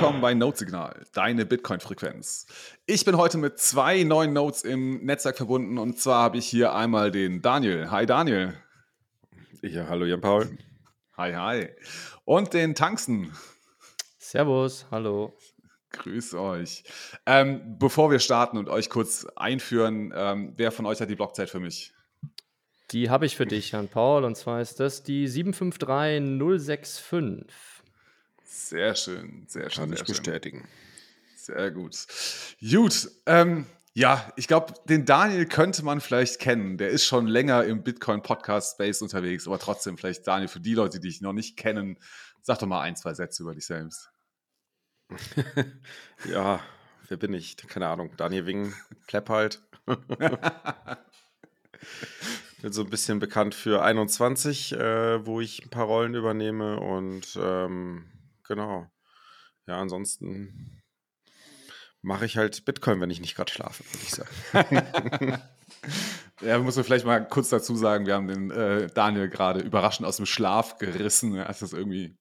willkommen bei Notesignal, deine Bitcoin-Frequenz. Ich bin heute mit zwei neuen Notes im Netzwerk verbunden und zwar habe ich hier einmal den Daniel. Hi Daniel. Ja, hallo Jan Paul. Hi, hi. Und den Tangsten. Servus, hallo. Grüß euch. Ähm, bevor wir starten und euch kurz einführen, ähm, wer von euch hat die Blockzeit für mich? Die habe ich für dich, Jan Paul, und zwar ist das die 753065. Sehr schön, sehr schön. Kann ich bestätigen. Sehr gut. Gut, ähm, ja, ich glaube, den Daniel könnte man vielleicht kennen. Der ist schon länger im Bitcoin-Podcast-Space unterwegs, aber trotzdem vielleicht, Daniel, für die Leute, die dich noch nicht kennen, sag doch mal ein, zwei Sätze über dich selbst. ja, wer bin ich? Keine Ahnung. Daniel Wing, Plepp halt. bin so ein bisschen bekannt für 21, äh, wo ich ein paar Rollen übernehme und ähm, genau. Ja, ansonsten mache ich halt Bitcoin, wenn ich nicht gerade schlafe, würde ich sagen. ja, muss man vielleicht mal kurz dazu sagen, wir haben den äh, Daniel gerade überraschend aus dem Schlaf gerissen. Er hat das irgendwie,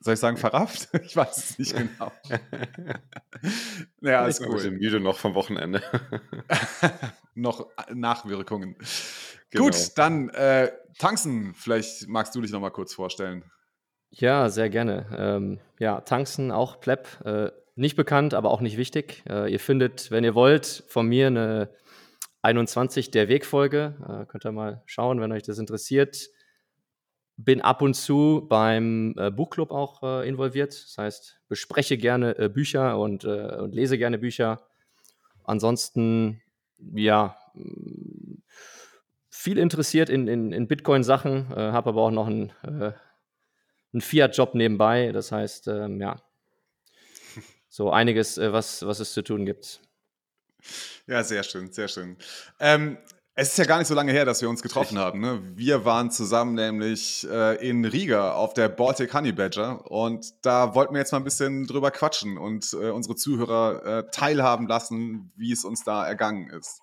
soll ich sagen, verrafft? Ich weiß es nicht genau. ja, ist cool. Ich bin müde noch vom Wochenende. noch Nachwirkungen. Genau. Gut, dann äh, Tanzen, vielleicht magst du dich noch mal kurz vorstellen. Ja, sehr gerne. Ähm, ja, Tanzen, auch Pleb, äh, nicht bekannt, aber auch nicht wichtig. Äh, ihr findet, wenn ihr wollt, von mir eine 21 der Wegfolge. Äh, könnt ihr mal schauen, wenn euch das interessiert. Bin ab und zu beim äh, Buchclub auch äh, involviert. Das heißt, bespreche gerne äh, Bücher und, und lese gerne Bücher. Ansonsten, ja, viel interessiert in, in, in Bitcoin-Sachen, äh, habe aber auch noch einen, äh, einen Fiat-Job nebenbei. Das heißt, ähm, ja, so einiges, äh, was, was es zu tun gibt. Ja, sehr schön, sehr schön. Ähm, es ist ja gar nicht so lange her, dass wir uns getroffen haben. Ne? Wir waren zusammen nämlich äh, in Riga auf der Baltic Honey Badger und da wollten wir jetzt mal ein bisschen drüber quatschen und äh, unsere Zuhörer äh, teilhaben lassen, wie es uns da ergangen ist.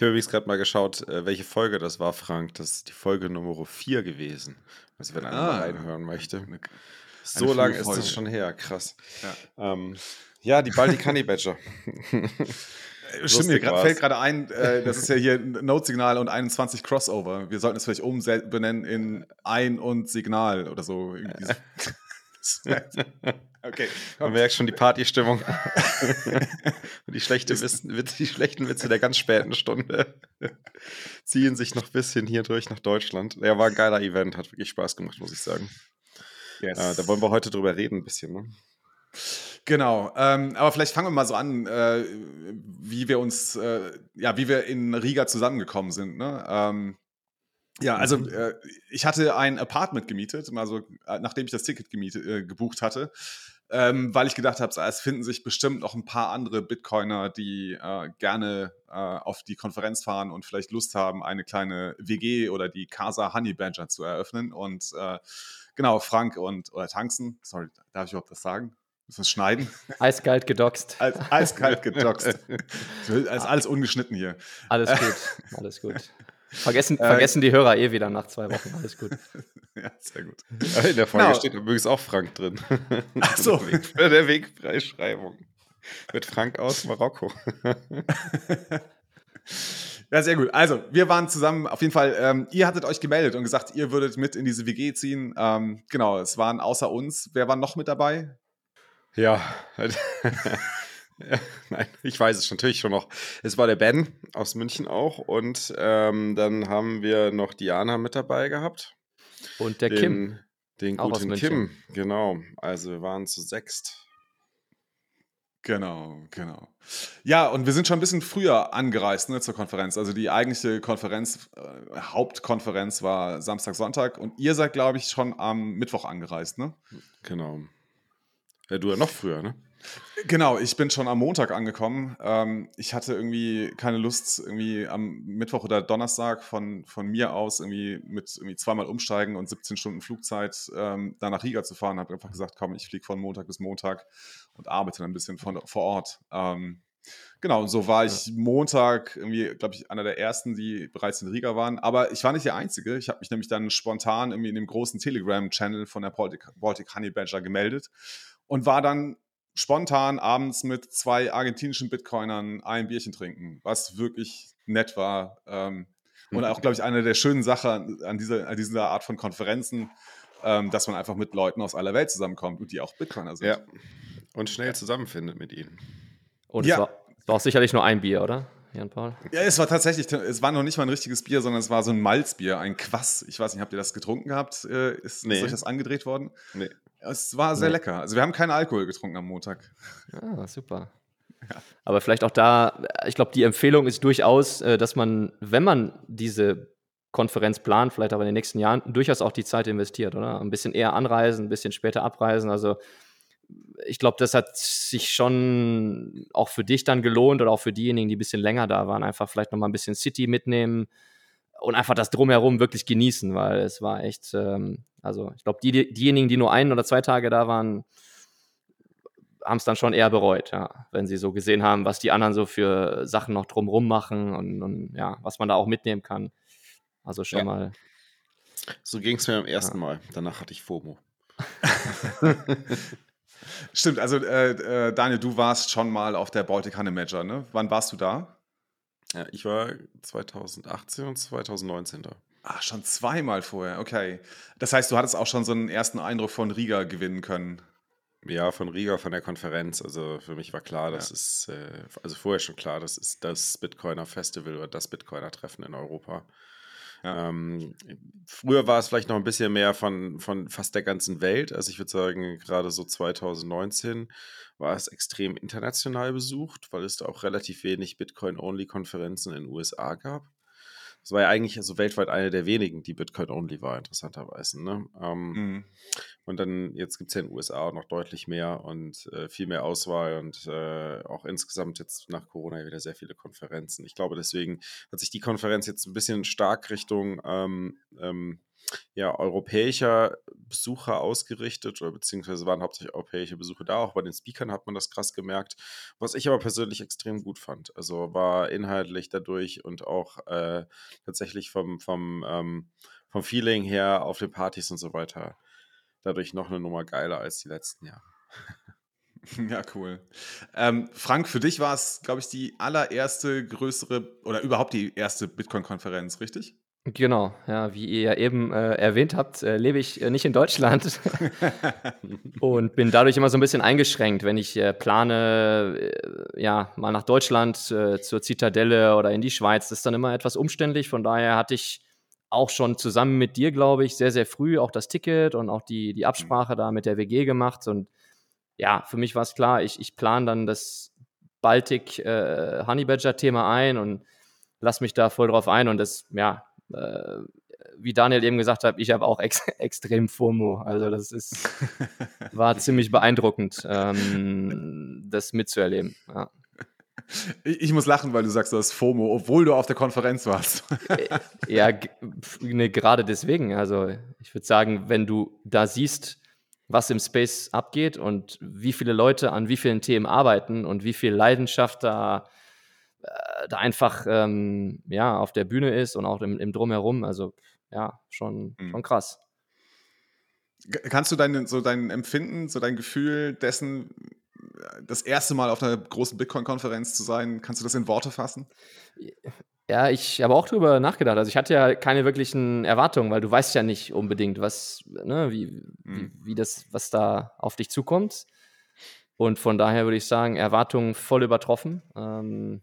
Ich habe übrigens gerade mal geschaut, äh, welche Folge das war, Frank. Das ist die Folge Nummer 4 gewesen. Also wenn einer ah, mal reinhören möchte. Eine, so lange ist das schon her, krass. Ja, ähm, ja die Baltic Honey Badger. Stimmt, mir fällt gerade ein, äh, das ist ja hier Note-Signal und 21 Crossover. Wir sollten es vielleicht umbenennen in Ein- und Signal oder so. Okay. Man merkt schon die Partystimmung. die, schlechte Witze, die schlechten Witze der ganz späten Stunde ziehen sich noch ein bisschen hier durch nach Deutschland. Ja, war ein geiler Event, hat wirklich Spaß gemacht, muss ich sagen. Yes. Äh, da wollen wir heute drüber reden, ein bisschen. Ne? Genau, ähm, aber vielleicht fangen wir mal so an, äh, wie wir uns, äh, ja, wie wir in Riga zusammengekommen sind. Ne? Ähm, ja, also mhm. äh, ich hatte ein Apartment gemietet, also nachdem ich das Ticket gemietet, äh, gebucht hatte, ähm, weil ich gedacht habe, es finden sich bestimmt noch ein paar andere Bitcoiner, die äh, gerne äh, auf die Konferenz fahren und vielleicht Lust haben, eine kleine WG oder die Casa Honey Badger zu eröffnen. Und äh, genau, Frank und oder Tanzen, sorry, darf ich überhaupt das sagen? Müssen wir es schneiden? Eiskalt gedoxt. Als, eiskalt gedoxt. ist alles ungeschnitten hier. Alles gut, alles gut. Vergessen, äh, vergessen die Hörer eh wieder nach zwei Wochen. Alles gut. ja, sehr gut. In der Folge genau. steht übrigens auch Frank drin. Ach so. Für der Wegfreischreibung. Mit Frank aus Marokko. Ja, sehr gut. Also, wir waren zusammen, auf jeden Fall, ähm, ihr hattet euch gemeldet und gesagt, ihr würdet mit in diese WG ziehen. Ähm, genau, es waren außer uns. Wer war noch mit dabei? Ja, Nein, ich weiß es natürlich schon noch. Es war der Ben aus München auch und ähm, dann haben wir noch Diana mit dabei gehabt. Und der den, Kim. Den auch guten Kim, genau. Also wir waren zu sechst. Genau, genau. Ja, und wir sind schon ein bisschen früher angereist ne, zur Konferenz. Also die eigentliche Konferenz, äh, Hauptkonferenz war Samstag, Sonntag und ihr seid, glaube ich, schon am Mittwoch angereist, ne? Genau. Ja, du ja noch früher, ne? Genau, ich bin schon am Montag angekommen. Ähm, ich hatte irgendwie keine Lust, irgendwie am Mittwoch oder Donnerstag von, von mir aus irgendwie mit irgendwie zweimal umsteigen und 17 Stunden Flugzeit ähm, da nach Riga zu fahren. Habe einfach gesagt, komm, ich fliege von Montag bis Montag und arbeite dann ein bisschen von, vor Ort. Ähm, genau, und so war ich Montag irgendwie, glaube ich, einer der ersten, die bereits in Riga waren. Aber ich war nicht der Einzige. Ich habe mich nämlich dann spontan irgendwie in dem großen Telegram-Channel von der Baltic, Baltic Honey Badger gemeldet und war dann spontan abends mit zwei argentinischen Bitcoinern ein Bierchen trinken, was wirklich nett war. Ähm, und auch, glaube ich, eine der schönen Sachen an dieser, an dieser Art von Konferenzen, ähm, dass man einfach mit Leuten aus aller Welt zusammenkommt und die auch Bitcoiner sind. Ja. Und schnell zusammenfindet mit ihnen. Und ja. es, war, es war auch sicherlich nur ein Bier, oder? Jan-Paul? Ja, es war tatsächlich, es war noch nicht mal ein richtiges Bier, sondern es war so ein Malzbier, ein Quass. Ich weiß nicht, habt ihr das getrunken gehabt? Äh, ist, nee. ist euch das angedreht worden? Nee. Es war sehr nee. lecker. Also wir haben keinen Alkohol getrunken am Montag. Ah, super. Ja. Aber vielleicht auch da, ich glaube, die Empfehlung ist durchaus, äh, dass man, wenn man diese Konferenz plant, vielleicht aber in den nächsten Jahren, durchaus auch die Zeit investiert, oder? Ein bisschen eher anreisen, ein bisschen später abreisen. Also ich glaube, das hat sich schon auch für dich dann gelohnt oder auch für diejenigen, die ein bisschen länger da waren, einfach vielleicht nochmal ein bisschen City mitnehmen und einfach das Drumherum wirklich genießen, weil es war echt, ähm, also ich glaube, die, diejenigen, die nur ein oder zwei Tage da waren, haben es dann schon eher bereut, ja, wenn sie so gesehen haben, was die anderen so für Sachen noch drumherum machen und, und ja, was man da auch mitnehmen kann. Also schon ja. mal. So ging es mir beim ersten ja. Mal. Danach hatte ich FOMO. Stimmt, also äh, äh, Daniel, du warst schon mal auf der Baltic Honey Major, ne? Wann warst du da? Ja, ich war 2018 und 2019 da. Ah, schon zweimal vorher, okay. Das heißt, du hattest auch schon so einen ersten Eindruck von Riga gewinnen können. Ja, von Riga, von der Konferenz. Also für mich war klar, das ja. ist, äh, also vorher schon klar, das ist das Bitcoiner Festival oder das Bitcoiner Treffen in Europa. Ja. Ähm, früher war es vielleicht noch ein bisschen mehr von, von fast der ganzen Welt. Also ich würde sagen, gerade so 2019 war es extrem international besucht, weil es da auch relativ wenig Bitcoin-Only-Konferenzen in den USA gab. Das war ja eigentlich also weltweit eine der wenigen, die Bitcoin-only war, interessanterweise. Ne? Ähm, mhm. Und dann, jetzt gibt es ja in den USA auch noch deutlich mehr und äh, viel mehr Auswahl und äh, auch insgesamt jetzt nach Corona wieder sehr viele Konferenzen. Ich glaube, deswegen hat sich die Konferenz jetzt ein bisschen stark Richtung ähm, ähm, ja, europäischer Besucher ausgerichtet oder beziehungsweise waren hauptsächlich europäische Besucher da. Auch bei den Speakern hat man das krass gemerkt. Was ich aber persönlich extrem gut fand. Also war inhaltlich dadurch und auch äh, tatsächlich vom, vom, ähm, vom Feeling her auf den Partys und so weiter dadurch noch eine Nummer geiler als die letzten Jahre. Ja, cool. Ähm, Frank, für dich war es, glaube ich, die allererste größere oder überhaupt die erste Bitcoin-Konferenz, richtig? Genau, ja, wie ihr ja eben äh, erwähnt habt, äh, lebe ich äh, nicht in Deutschland und bin dadurch immer so ein bisschen eingeschränkt, wenn ich äh, plane, äh, ja, mal nach Deutschland äh, zur Zitadelle oder in die Schweiz. Das ist dann immer etwas umständlich. Von daher hatte ich auch schon zusammen mit dir, glaube ich, sehr, sehr früh auch das Ticket und auch die, die Absprache da mit der WG gemacht. Und ja, für mich war es klar, ich, ich plane dann das Baltic Honey Badger Thema ein und lass mich da voll drauf ein. Und das, ja, äh, wie Daniel eben gesagt hat, ich habe auch ex extrem FOMO. Also das ist, war ziemlich beeindruckend, ähm, das mitzuerleben. Ja. Ich muss lachen, weil du sagst, du hast FOMO, obwohl du auf der Konferenz warst. Äh, ja, ne, gerade deswegen. Also ich würde sagen, wenn du da siehst, was im Space abgeht und wie viele Leute an wie vielen Themen arbeiten und wie viel Leidenschaft da äh, da einfach ähm, ja, auf der Bühne ist und auch im, im Drumherum. Also ja, schon, mhm. schon krass. Kannst du dein, so dein Empfinden, so dein Gefühl dessen, das erste Mal auf einer großen Bitcoin-Konferenz zu sein, kannst du das in Worte fassen? Ja, ich habe auch darüber nachgedacht. Also ich hatte ja keine wirklichen Erwartungen, weil du weißt ja nicht unbedingt, was, ne, wie, mhm. wie, wie, das, was da auf dich zukommt. Und von daher würde ich sagen, Erwartungen voll übertroffen. Ähm,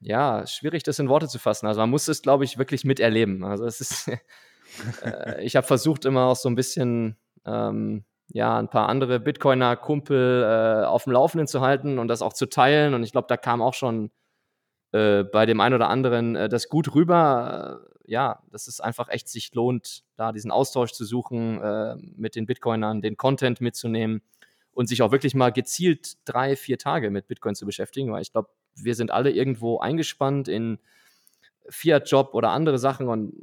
ja, schwierig, das in Worte zu fassen. Also man muss es, glaube ich, wirklich miterleben. Also es ist, äh, ich habe versucht, immer auch so ein bisschen, ähm, ja, ein paar andere Bitcoiner-Kumpel äh, auf dem Laufenden zu halten und das auch zu teilen. Und ich glaube, da kam auch schon äh, bei dem einen oder anderen äh, das gut rüber. Äh, ja, dass es einfach echt sich lohnt, da diesen Austausch zu suchen, äh, mit den Bitcoinern, den Content mitzunehmen und sich auch wirklich mal gezielt drei, vier Tage mit Bitcoin zu beschäftigen, weil ich glaube, wir sind alle irgendwo eingespannt in Fiat-Job oder andere Sachen und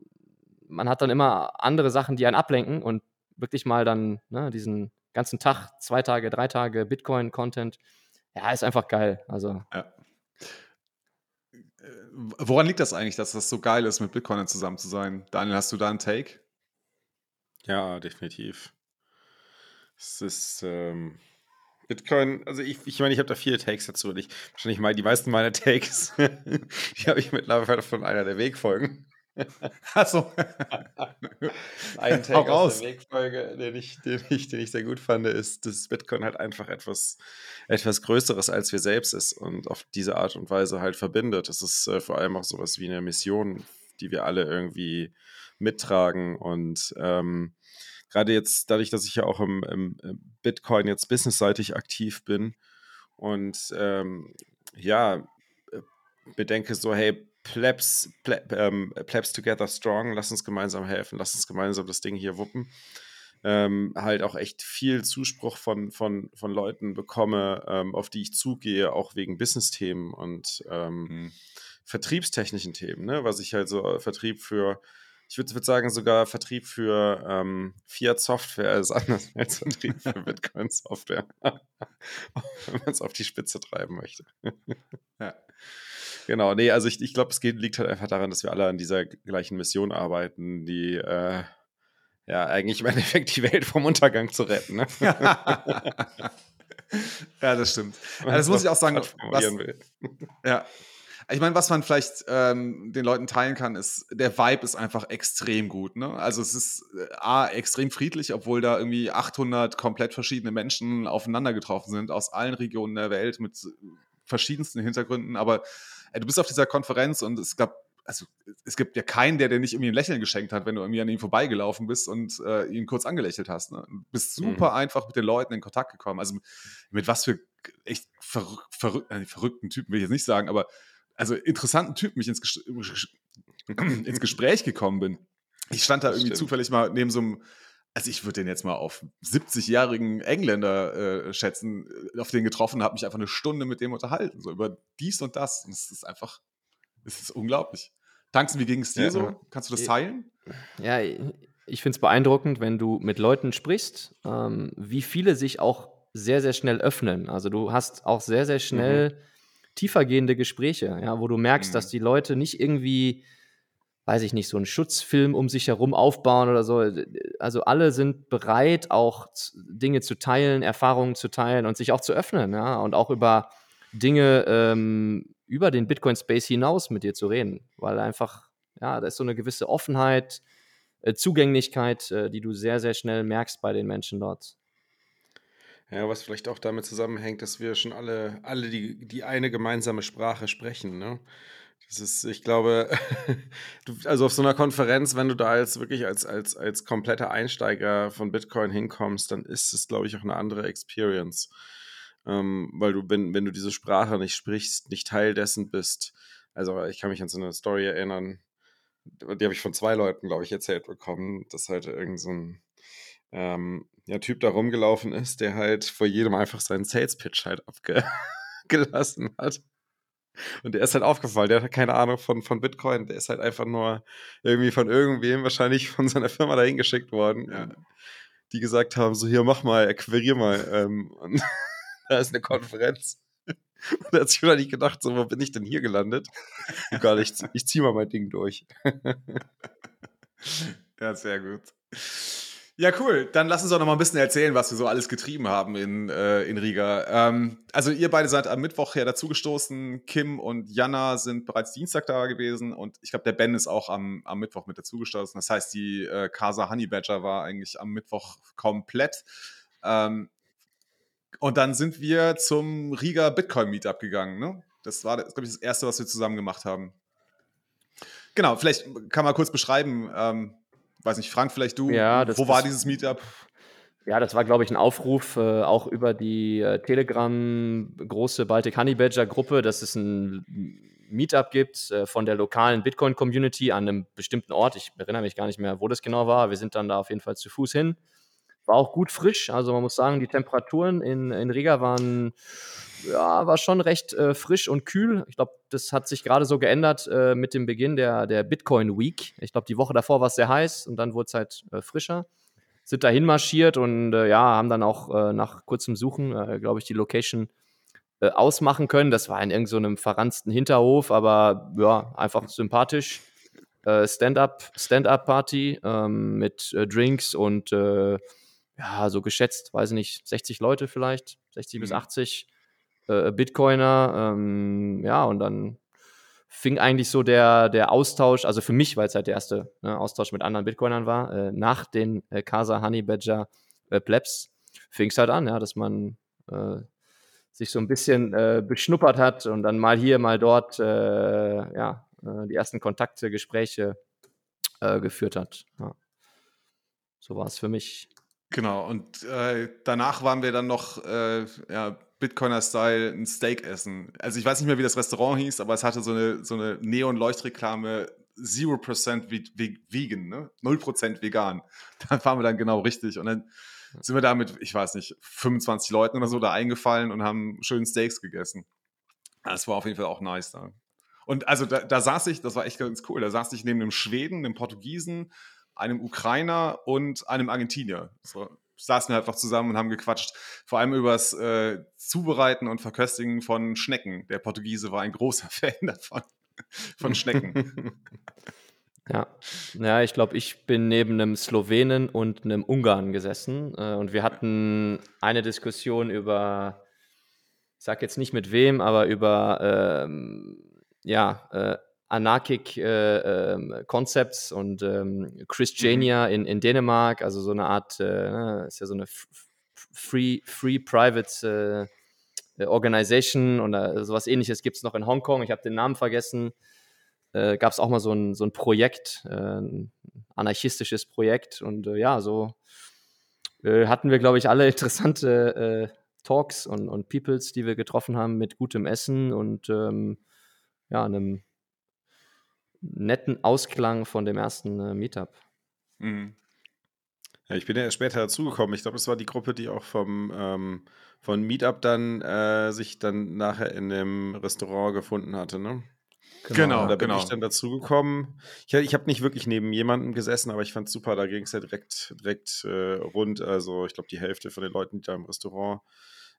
man hat dann immer andere Sachen, die einen ablenken und wirklich mal dann ne, diesen ganzen Tag, zwei Tage, drei Tage Bitcoin-Content, ja, ist einfach geil. Also. Ja. Äh, woran liegt das eigentlich, dass das so geil ist, mit Bitcoinern zusammen zu sein? Daniel, hast du da einen Take? Ja, definitiv. Es ist, ähm, Bitcoin, also ich, ich meine, ich habe da viele Takes dazu und ich wahrscheinlich mal die meisten meiner Takes, die habe ich mittlerweile von einer der Wegfolgen. Achso. Ein Take aus der Wegfolge, den ich, den, ich, den ich sehr gut fand, ist, dass Bitcoin halt einfach etwas, etwas Größeres als wir selbst ist und auf diese Art und Weise halt verbindet. Es ist äh, vor allem auch sowas wie eine Mission, die wir alle irgendwie mittragen und ähm, gerade jetzt dadurch, dass ich ja auch im, im Bitcoin jetzt businessseitig aktiv bin und ähm, ja, äh, bedenke so, hey, Plebs, Pleb, ähm, Plebs together strong, lass uns gemeinsam helfen, lass uns gemeinsam das Ding hier wuppen. Ähm, halt auch echt viel Zuspruch von, von, von Leuten bekomme, ähm, auf die ich zugehe, auch wegen Business-Themen und ähm, mhm. vertriebstechnischen Themen, ne? was ich halt so äh, Vertrieb für ich würde würd sagen, sogar Vertrieb für ähm, Fiat Software ist anders als Vertrieb für Bitcoin Software. Wenn man es auf die Spitze treiben möchte. ja. Genau, nee, also ich, ich glaube, es geht, liegt halt einfach daran, dass wir alle an dieser gleichen Mission arbeiten, die äh, ja eigentlich im Endeffekt die Welt vom Untergang zu retten. Ne? ja, das stimmt. Ja, das muss ich auch sagen. Was, ja, ich meine, was man vielleicht ähm, den Leuten teilen kann, ist, der Vibe ist einfach extrem gut. Ne? Also es ist äh, A, extrem friedlich, obwohl da irgendwie 800 komplett verschiedene Menschen aufeinander getroffen sind, aus allen Regionen der Welt mit verschiedensten Hintergründen. Aber äh, du bist auf dieser Konferenz und es gab also es gibt ja keinen, der dir nicht irgendwie ein Lächeln geschenkt hat, wenn du irgendwie an ihm vorbeigelaufen bist und äh, ihn kurz angelächelt hast. Ne? Du bist super mhm. einfach mit den Leuten in Kontakt gekommen. Also mit was für echt verrück, verrück, äh, verrückten Typen will ich jetzt nicht sagen, aber also interessanten Typen mich ins, Ges ins Gespräch gekommen bin. Ich stand da irgendwie Stimmt. zufällig mal neben so einem, also ich würde den jetzt mal auf 70-jährigen Engländer äh, schätzen, äh, auf den getroffen, habe mich einfach eine Stunde mit dem unterhalten, so über dies und das. Und es ist einfach, es ist unglaublich. Tanzen, wie ging es dir ja, so? Kannst du das teilen? Ja, ich finde es beeindruckend, wenn du mit Leuten sprichst, ähm, wie viele sich auch sehr, sehr schnell öffnen. Also du hast auch sehr, sehr schnell mhm tiefergehende Gespräche, ja, wo du merkst, mhm. dass die Leute nicht irgendwie, weiß ich nicht, so einen Schutzfilm um sich herum aufbauen oder so. Also alle sind bereit, auch Dinge zu teilen, Erfahrungen zu teilen und sich auch zu öffnen, ja, und auch über Dinge ähm, über den Bitcoin-Space hinaus mit dir zu reden, weil einfach, ja, da ist so eine gewisse Offenheit, äh, Zugänglichkeit, äh, die du sehr, sehr schnell merkst bei den Menschen dort. Ja, was vielleicht auch damit zusammenhängt, dass wir schon alle, alle die, die eine gemeinsame Sprache sprechen. Ne? Das ist, ich glaube, du, also auf so einer Konferenz, wenn du da als wirklich als, als, als kompletter Einsteiger von Bitcoin hinkommst, dann ist es, glaube ich, auch eine andere Experience. Ähm, weil du, wenn, wenn du diese Sprache nicht sprichst, nicht Teil dessen bist. Also ich kann mich an so eine Story erinnern, die habe ich von zwei Leuten, glaube ich, erzählt bekommen, dass halt irgend so ein ähm, ja, Typ da rumgelaufen ist, der halt vor jedem einfach seinen Sales-Pitch halt abgelassen hat. Und der ist halt aufgefallen, der hat keine Ahnung von, von Bitcoin, der ist halt einfach nur irgendwie von irgendwem, wahrscheinlich von seiner Firma dahin geschickt worden, ja. die gesagt haben, so hier, mach mal, akquirier mal. Ähm, und da ist eine Konferenz. Und er hat sich wahrscheinlich gedacht, so, wo bin ich denn hier gelandet? Egal, ich, ich zieh mal mein Ding durch. ja, sehr gut. Ja, cool. Dann lass uns doch noch mal ein bisschen erzählen, was wir so alles getrieben haben in, äh, in Riga. Ähm, also ihr beide seid am Mittwoch her dazugestoßen. Kim und Jana sind bereits Dienstag da gewesen und ich glaube, der Ben ist auch am, am Mittwoch mit dazugestoßen. Das heißt, die äh, Casa Honey Badger war eigentlich am Mittwoch komplett. Ähm, und dann sind wir zum Riga Bitcoin Meetup gegangen. Ne? Das war, glaube ich, das erste, was wir zusammen gemacht haben. Genau, vielleicht kann man kurz beschreiben, ähm, weiß nicht, Frank, vielleicht du, ja, das, wo war dieses Meetup? Ja, das war, glaube ich, ein Aufruf äh, auch über die äh, Telegram große Baltic Honey Badger Gruppe, dass es ein Meetup gibt äh, von der lokalen Bitcoin Community an einem bestimmten Ort. Ich erinnere mich gar nicht mehr, wo das genau war. Wir sind dann da auf jeden Fall zu Fuß hin. War auch gut frisch. Also man muss sagen, die Temperaturen in, in Riga waren ja, war schon recht äh, frisch und kühl. Ich glaube, das hat sich gerade so geändert äh, mit dem Beginn der, der Bitcoin Week. Ich glaube, die Woche davor war es sehr heiß und dann wurde es halt äh, frischer. Sind dahin marschiert und äh, ja, haben dann auch äh, nach kurzem Suchen, äh, glaube ich, die Location ausmachen können. Das war in irgendeinem so verranzten Hinterhof, aber ja, einfach sympathisch. Stand-up, Stand-up-Party ähm, mit Drinks und ja, so geschätzt, weiß ich nicht, 60 Leute vielleicht, 60 mhm. bis 80 äh, Bitcoiner. Ähm, ja, und dann fing eigentlich so der, der Austausch, also für mich, weil es halt der erste ne, Austausch mit anderen Bitcoinern war, äh, nach den äh, Casa Honey Badger äh, Plebs, fing es halt an, ja, dass man äh, sich so ein bisschen äh, beschnuppert hat und dann mal hier, mal dort, äh, ja, die ersten Kontakte, Gespräche geführt hat. Ja. So war es für mich. Genau, und äh, danach waren wir dann noch äh, ja, Bitcoiner-Style ein Steak essen. Also ich weiß nicht mehr, wie das Restaurant hieß, aber es hatte so eine, so eine Neon-Leuchtreklame 0% vegan, ne? 0% vegan. Da waren wir dann genau richtig. Und dann sind wir da mit, ich weiß nicht, 25 Leuten oder so da eingefallen und haben schön Steaks gegessen. Das war auf jeden Fall auch nice da. Und also da, da saß ich, das war echt ganz cool, da saß ich neben einem Schweden, einem Portugiesen, einem Ukrainer und einem Argentinier. So, saßen wir einfach zusammen und haben gequatscht, vor allem über das äh, Zubereiten und Verköstigen von Schnecken. Der Portugiese war ein großer Fan davon, von Schnecken. Ja, ja ich glaube, ich bin neben einem Slowenen und einem Ungarn gesessen äh, und wir hatten eine Diskussion über, ich sag jetzt nicht mit wem, aber über ähm, ja, äh, Anarchic äh, ähm, Concepts und ähm, Christiania mhm. in, in Dänemark, also so eine Art, äh, ne, ist ja so eine Free, free Private äh, Organization oder sowas ähnliches gibt es noch in Hongkong. Ich habe den Namen vergessen äh, gab es auch mal so ein, so ein Projekt, äh, ein anarchistisches Projekt. Und äh, ja, so äh, hatten wir, glaube ich, alle interessante äh, Talks und, und Peoples, die wir getroffen haben mit gutem Essen und ähm, ja, einem netten Ausklang von dem ersten äh, Meetup. Mhm. Ja, ich bin ja später dazugekommen. Ich glaube, es war die Gruppe, die auch vom, ähm, von Meetup dann äh, sich dann nachher in dem Restaurant gefunden hatte, ne? Genau, genau da bin genau. ich dann dazugekommen. Ich, ich habe nicht wirklich neben jemandem gesessen, aber ich fand es super, da ging es ja direkt, direkt äh, rund. Also ich glaube, die Hälfte von den Leuten, die da im Restaurant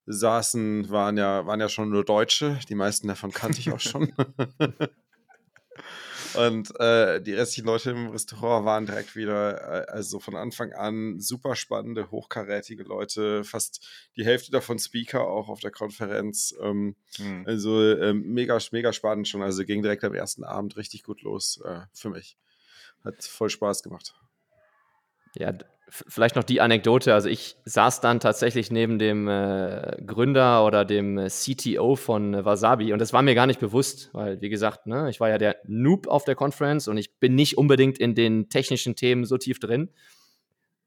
saßen, waren ja, waren ja schon nur Deutsche. Die meisten davon kannte ich auch schon. Und äh, die restlichen Leute im Restaurant waren direkt wieder, äh, also von Anfang an super spannende, hochkarätige Leute, fast die Hälfte davon Speaker auch auf der Konferenz. Ähm, mhm. Also äh, mega, mega spannend schon. Also ging direkt am ersten Abend richtig gut los äh, für mich. Hat voll Spaß gemacht. Ja, vielleicht noch die Anekdote. Also ich saß dann tatsächlich neben dem äh, Gründer oder dem äh, CTO von äh, Wasabi und das war mir gar nicht bewusst, weil wie gesagt, ne, ich war ja der Noob auf der Conference und ich bin nicht unbedingt in den technischen Themen so tief drin.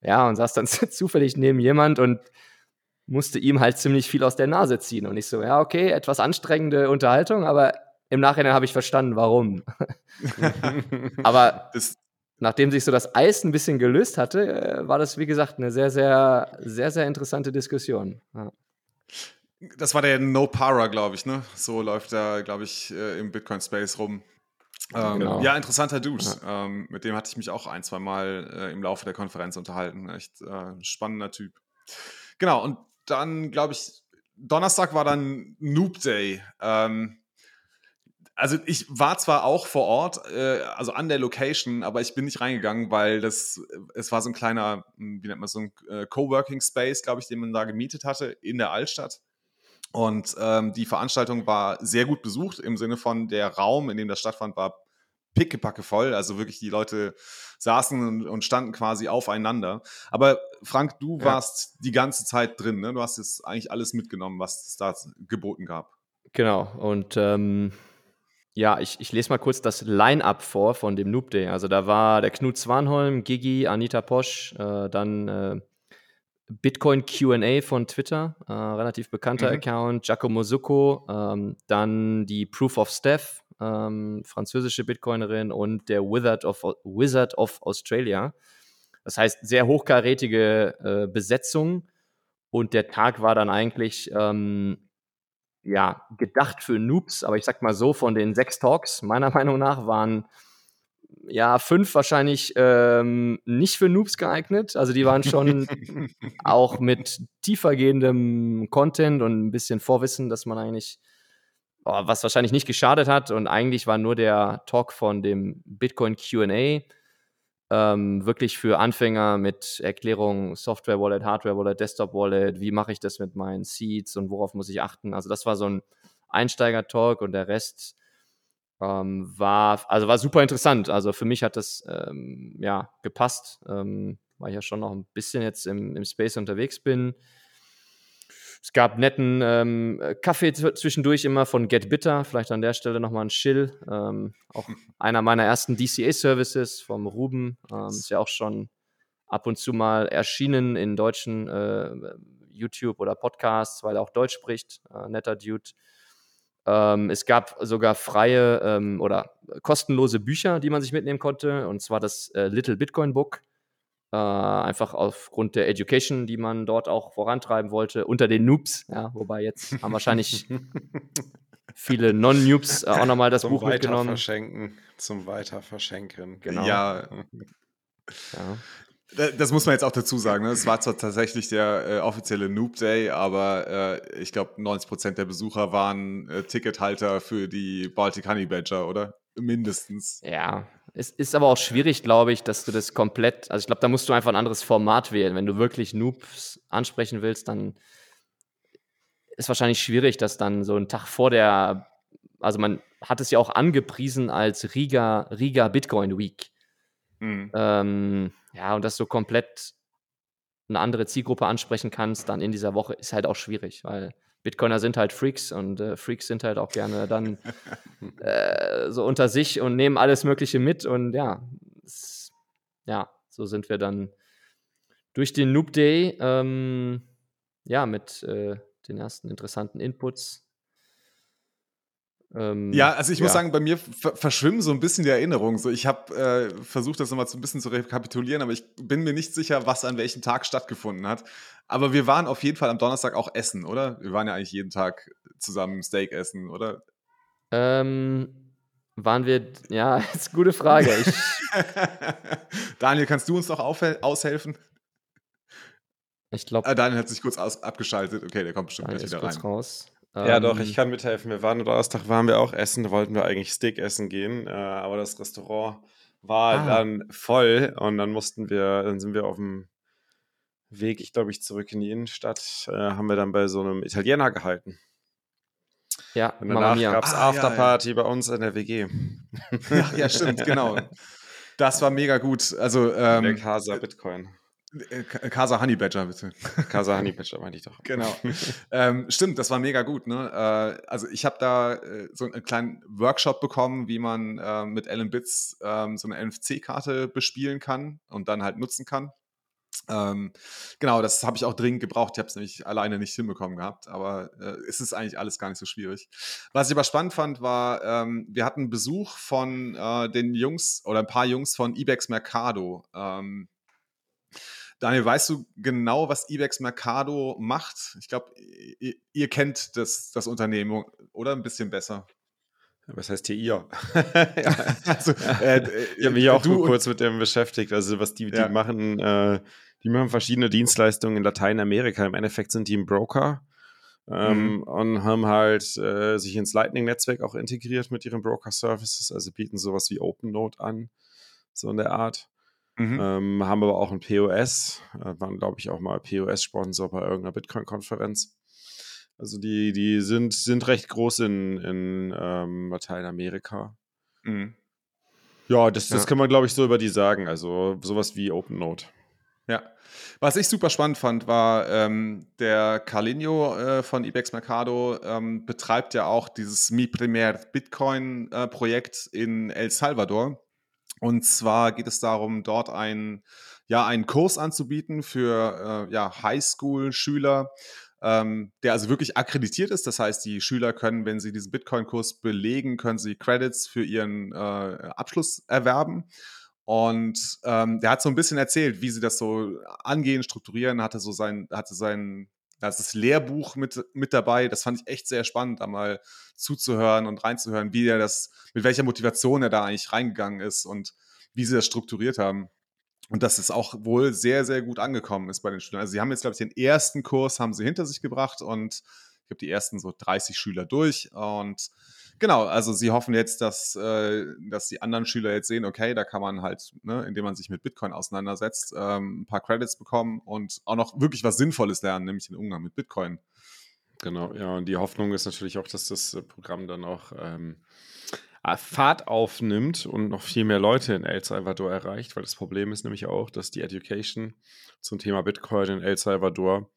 Ja, und saß dann zufällig neben jemand und musste ihm halt ziemlich viel aus der Nase ziehen. Und ich so, ja, okay, etwas anstrengende Unterhaltung, aber im Nachhinein habe ich verstanden, warum. aber das, nachdem sich so das Eis ein bisschen gelöst hatte, äh, war das, wie gesagt, eine sehr, sehr, sehr, sehr interessante Diskussion. Ja. Das war der No Para, glaube ich, ne? So läuft er, glaube ich, äh, im Bitcoin-Space rum. Ähm, genau. Ja, interessanter Dude. Ja. Ähm, mit dem hatte ich mich auch ein, zwei Mal äh, im Laufe der Konferenz unterhalten. Echt äh, spannender Typ. Genau, und dann, glaube ich, Donnerstag war dann Noob Day. Ähm, also ich war zwar auch vor Ort, äh, also an der Location, aber ich bin nicht reingegangen, weil das, es war so ein kleiner, hm, wie nennt man so ein äh, Coworking Space, glaube ich, den man da gemietet hatte in der Altstadt. Und ähm, die Veranstaltung war sehr gut besucht im Sinne von der Raum, in dem das stattfand, war pickepacke voll. Also wirklich die Leute saßen und, und standen quasi aufeinander. Aber Frank, du ja. warst die ganze Zeit drin. Ne? Du hast jetzt eigentlich alles mitgenommen, was es da geboten gab. Genau. Und ähm, ja, ich, ich lese mal kurz das Line-Up vor von dem Noob Day. Also da war der Knut Swanholm, Gigi, Anita Posch, äh, dann äh, Bitcoin QA von Twitter, äh, relativ bekannter mhm. Account, Giacomo Zucco, ähm, dann die Proof of Steph, ähm, französische Bitcoinerin und der Wizard of, Wizard of Australia. Das heißt, sehr hochkarätige äh, Besetzung und der Tag war dann eigentlich ähm, ja, gedacht für Noobs, aber ich sag mal so, von den sechs Talks, meiner Meinung nach, waren ja fünf wahrscheinlich ähm, nicht für Noobs geeignet. Also die waren schon auch mit tiefergehendem Content und ein bisschen Vorwissen, dass man eigentlich, oh, was wahrscheinlich nicht geschadet hat. Und eigentlich war nur der Talk von dem Bitcoin QA ähm, wirklich für Anfänger mit Erklärung Software Wallet, Hardware Wallet, Desktop Wallet, wie mache ich das mit meinen Seeds und worauf muss ich achten. Also das war so ein Einsteiger-Talk und der Rest ähm, war, also war super interessant. Also für mich hat das ähm, ja gepasst, ähm, weil ich ja schon noch ein bisschen jetzt im, im Space unterwegs bin. Es gab netten ähm, Kaffee zwischendurch immer von Get Bitter, vielleicht an der Stelle nochmal ein Chill. Ähm, auch einer meiner ersten DCA-Services vom Ruben. Ähm, ist ja auch schon ab und zu mal erschienen in deutschen äh, YouTube oder Podcasts, weil er auch Deutsch spricht. Äh, netter Dude. Ähm, es gab sogar freie ähm, oder kostenlose Bücher, die man sich mitnehmen konnte. Und zwar das äh, Little Bitcoin Book. Äh, einfach aufgrund der Education, die man dort auch vorantreiben wollte, unter den Noobs. Ja, wobei jetzt haben wahrscheinlich viele Non-Noobs äh, auch nochmal das zum Buch mitgenommen. Verschenken, zum Weiterverschenken. Genau. Ja. ja. Das muss man jetzt auch dazu sagen. Ne? Es war zwar tatsächlich der äh, offizielle Noob Day, aber äh, ich glaube, 90% der Besucher waren äh, Tickethalter für die Baltic Honey Badger, oder? Mindestens. Ja, es ist aber auch schwierig, glaube ich, dass du das komplett. Also, ich glaube, da musst du einfach ein anderes Format wählen. Wenn du wirklich Noobs ansprechen willst, dann ist wahrscheinlich schwierig, dass dann so ein Tag vor der. Also, man hat es ja auch angepriesen als Riga, Riga Bitcoin Week. Mhm. Ähm, ja, und dass du komplett eine andere Zielgruppe ansprechen kannst, dann in dieser Woche, ist halt auch schwierig, weil Bitcoiner sind halt Freaks und äh, Freaks sind halt auch gerne dann äh, so unter sich und nehmen alles Mögliche mit und ja, es, ja, so sind wir dann durch den Noob Day, ähm, ja, mit äh, den ersten interessanten Inputs ähm, ja, also ich ja. muss sagen, bei mir verschwimmen so ein bisschen die Erinnerungen. So, ich habe äh, versucht, das nochmal so ein bisschen zu rekapitulieren, aber ich bin mir nicht sicher, was an welchem Tag stattgefunden hat. Aber wir waren auf jeden Fall am Donnerstag auch essen, oder? Wir waren ja eigentlich jeden Tag zusammen Steak essen, oder? Ähm, waren wir, ja, ist eine gute Frage. Ich Daniel, kannst du uns noch aushelfen? Ich glaube. Äh, Daniel hat sich kurz abgeschaltet. Okay, der kommt bestimmt Daniel gleich wieder rein. Raus. Ja, doch, ich ähm, kann mithelfen. Wir waren Donnerstag, waren wir auch essen, da wollten wir eigentlich Steak essen gehen, äh, aber das Restaurant war ah. dann voll und dann mussten wir, dann sind wir auf dem Weg, ich glaube ich, zurück in die Innenstadt, äh, haben wir dann bei so einem Italiener gehalten. Ja, und danach gab es ah, Afterparty ja, ja. bei uns in der WG. Ja, ja, stimmt, genau. Das war mega gut. Also, ähm, der Casa Bitcoin. Äh, Casa Honey Badger, bitte. Casa Honey Badger meinte ich doch. Genau. ähm, stimmt, das war mega gut. Ne? Äh, also ich habe da äh, so einen kleinen Workshop bekommen, wie man äh, mit Alan Bits ähm, so eine NFC-Karte bespielen kann und dann halt nutzen kann. Ähm, genau, das habe ich auch dringend gebraucht. Ich habe es nämlich alleine nicht hinbekommen gehabt, aber äh, es ist eigentlich alles gar nicht so schwierig. Was ich aber spannend fand, war, ähm, wir hatten Besuch von äh, den Jungs oder ein paar Jungs von Ibex Mercado. Daniel, weißt du genau, was Ibex Mercado macht? Ich glaube, ihr, ihr, kennt das, das Unternehmen, oder? Ein bisschen besser. Was heißt hier ihr? also, äh, ich habe mich auch du kurz mit dem beschäftigt. Also, was die, die ja. machen, äh, die machen verschiedene Dienstleistungen in Lateinamerika. Im Endeffekt sind die ein Broker ähm, mhm. und haben halt äh, sich ins Lightning-Netzwerk auch integriert mit ihren Broker-Services. Also bieten sowas wie OpenNote an, so in der Art. Mhm. Ähm, haben aber auch ein POS, äh, waren, glaube ich, auch mal POS-Sponsor bei irgendeiner Bitcoin-Konferenz. Also die, die sind, sind recht groß in, in ähm, Lateinamerika. Mhm. Ja, das, das ja. kann man, glaube ich, so über die sagen. Also sowas wie OpenNote. Ja. Was ich super spannend fand, war ähm, der Carlinho äh, von Ibex Mercado ähm, betreibt ja auch dieses Mi Primer Bitcoin äh, Projekt in El Salvador. Und zwar geht es darum, dort einen, ja, einen Kurs anzubieten für äh, ja, Highschool-Schüler, ähm, der also wirklich akkreditiert ist. Das heißt, die Schüler können, wenn sie diesen Bitcoin-Kurs belegen, können sie Credits für ihren äh, Abschluss erwerben. Und ähm, der hat so ein bisschen erzählt, wie sie das so angehen, strukturieren, hatte so sein, hatte sein das ist Lehrbuch mit, mit dabei. Das fand ich echt sehr spannend, da mal zuzuhören und reinzuhören, wie er das, mit welcher Motivation er da eigentlich reingegangen ist und wie sie das strukturiert haben. Und dass es auch wohl sehr, sehr gut angekommen ist bei den Schülern. Also sie haben jetzt, glaube ich, den ersten Kurs haben sie hinter sich gebracht und ich habe die ersten so 30 Schüler durch und Genau, also sie hoffen jetzt, dass, äh, dass die anderen Schüler jetzt sehen, okay, da kann man halt, ne, indem man sich mit Bitcoin auseinandersetzt, ähm, ein paar Credits bekommen und auch noch wirklich was Sinnvolles lernen, nämlich den Umgang mit Bitcoin. Genau, ja, und die Hoffnung ist natürlich auch, dass das äh, Programm dann auch ähm, Fahrt aufnimmt und noch viel mehr Leute in El Salvador erreicht, weil das Problem ist nämlich auch, dass die Education zum Thema Bitcoin in El Salvador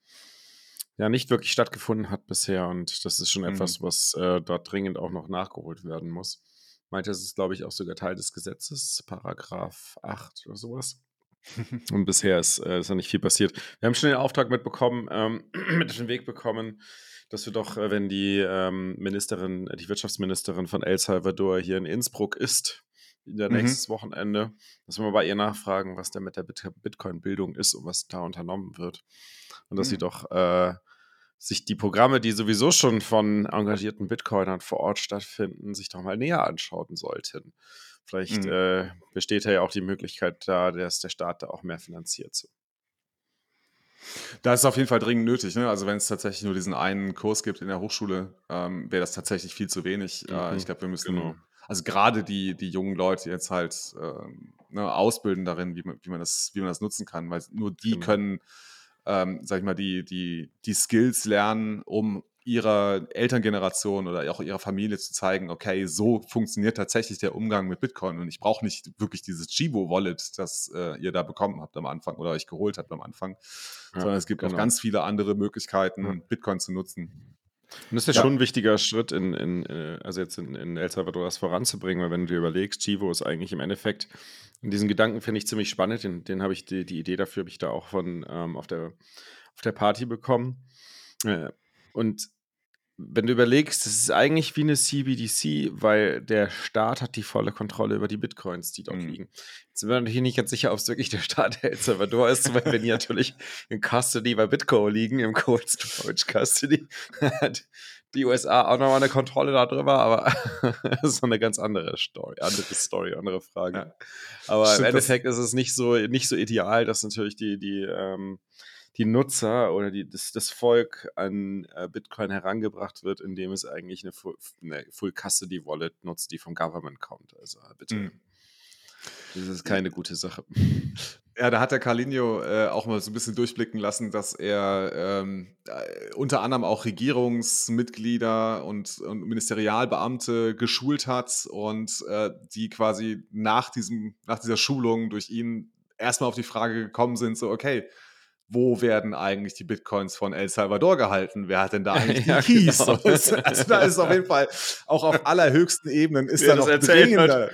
ja nicht wirklich stattgefunden hat bisher und das ist schon mhm. etwas, was äh, dort dringend auch noch nachgeholt werden muss. Meinte, es ist, glaube ich, auch sogar Teil des Gesetzes, Paragraph 8 oder sowas. und bisher ist, äh, ist noch nicht viel passiert. Wir haben schon den Auftrag mitbekommen, ähm, mit auf den Weg bekommen, dass wir doch, äh, wenn die ähm, Ministerin, die Wirtschaftsministerin von El Salvador hier in Innsbruck ist, in der mhm. nächstes Wochenende, dass wir mal bei ihr nachfragen, was denn mit der Bitcoin-Bildung ist und was da unternommen wird. Und dass mhm. sie doch äh, sich die Programme, die sowieso schon von engagierten Bitcoinern vor Ort stattfinden, sich doch mal näher anschauen sollten. Vielleicht mhm. äh, besteht ja auch die Möglichkeit da, dass der Staat da auch mehr finanziert. So. Da ist es auf jeden Fall dringend nötig. Ne? Also wenn es tatsächlich nur diesen einen Kurs gibt in der Hochschule, ähm, wäre das tatsächlich viel zu wenig. Äh, mhm. Äh, ich glaube, wir müssen, genau. also gerade die, die jungen Leute jetzt halt ähm, ne, ausbilden darin, wie man, wie, man das, wie man das nutzen kann, weil nur die genau. können, ähm, sag ich mal, die, die, die Skills lernen, um ihrer Elterngeneration oder auch ihrer Familie zu zeigen, okay, so funktioniert tatsächlich der Umgang mit Bitcoin und ich brauche nicht wirklich dieses Chibo-Wallet, das äh, ihr da bekommen habt am Anfang oder euch geholt habt am Anfang, ja, sondern es gibt genau. auch ganz viele andere Möglichkeiten, ja. Bitcoin zu nutzen. Und das ist ja, ja, schon ein wichtiger Schritt, in, in, äh, also jetzt in, in El Salvador das voranzubringen, weil wenn du dir überlegst, Chivo ist eigentlich im Endeffekt, und diesen Gedanken finde ich ziemlich spannend, den, den habe ich, die, die Idee dafür habe ich da auch von ähm, auf, der, auf der Party bekommen. Äh, und wenn du überlegst, das ist eigentlich wie eine CBDC, weil der Staat hat die volle Kontrolle über die Bitcoins, die dort mhm. liegen. Jetzt sind wir natürlich nicht ganz sicher, ob es wirklich der Staat El Salvador ist, weil wenn die natürlich in Custody bei Bitcoin liegen, im Cold Storage Custody, hat die USA auch nochmal eine Kontrolle darüber, aber das ist eine ganz andere Story, andere Story, andere Frage. Ja. Aber Stimmt, im Endeffekt ist es nicht so, nicht so ideal, dass natürlich die, die ähm, die Nutzer oder die, das, das Volk an äh, Bitcoin herangebracht wird, indem es eigentlich eine Full, eine Full Custody Wallet nutzt, die vom Government kommt. Also bitte. Mhm. Das ist keine gute Sache. Ja, da hat der Carlinho äh, auch mal so ein bisschen durchblicken lassen, dass er ähm, äh, unter anderem auch Regierungsmitglieder und, und Ministerialbeamte geschult hat und äh, die quasi nach, diesem, nach dieser Schulung durch ihn erstmal auf die Frage gekommen sind, so, okay, wo werden eigentlich die Bitcoins von El Salvador gehalten? Wer hat denn da eigentlich ja, die Keys? Genau. Also da ist auf jeden Fall auch auf allerhöchsten Ebenen ist da noch dringender. Hat,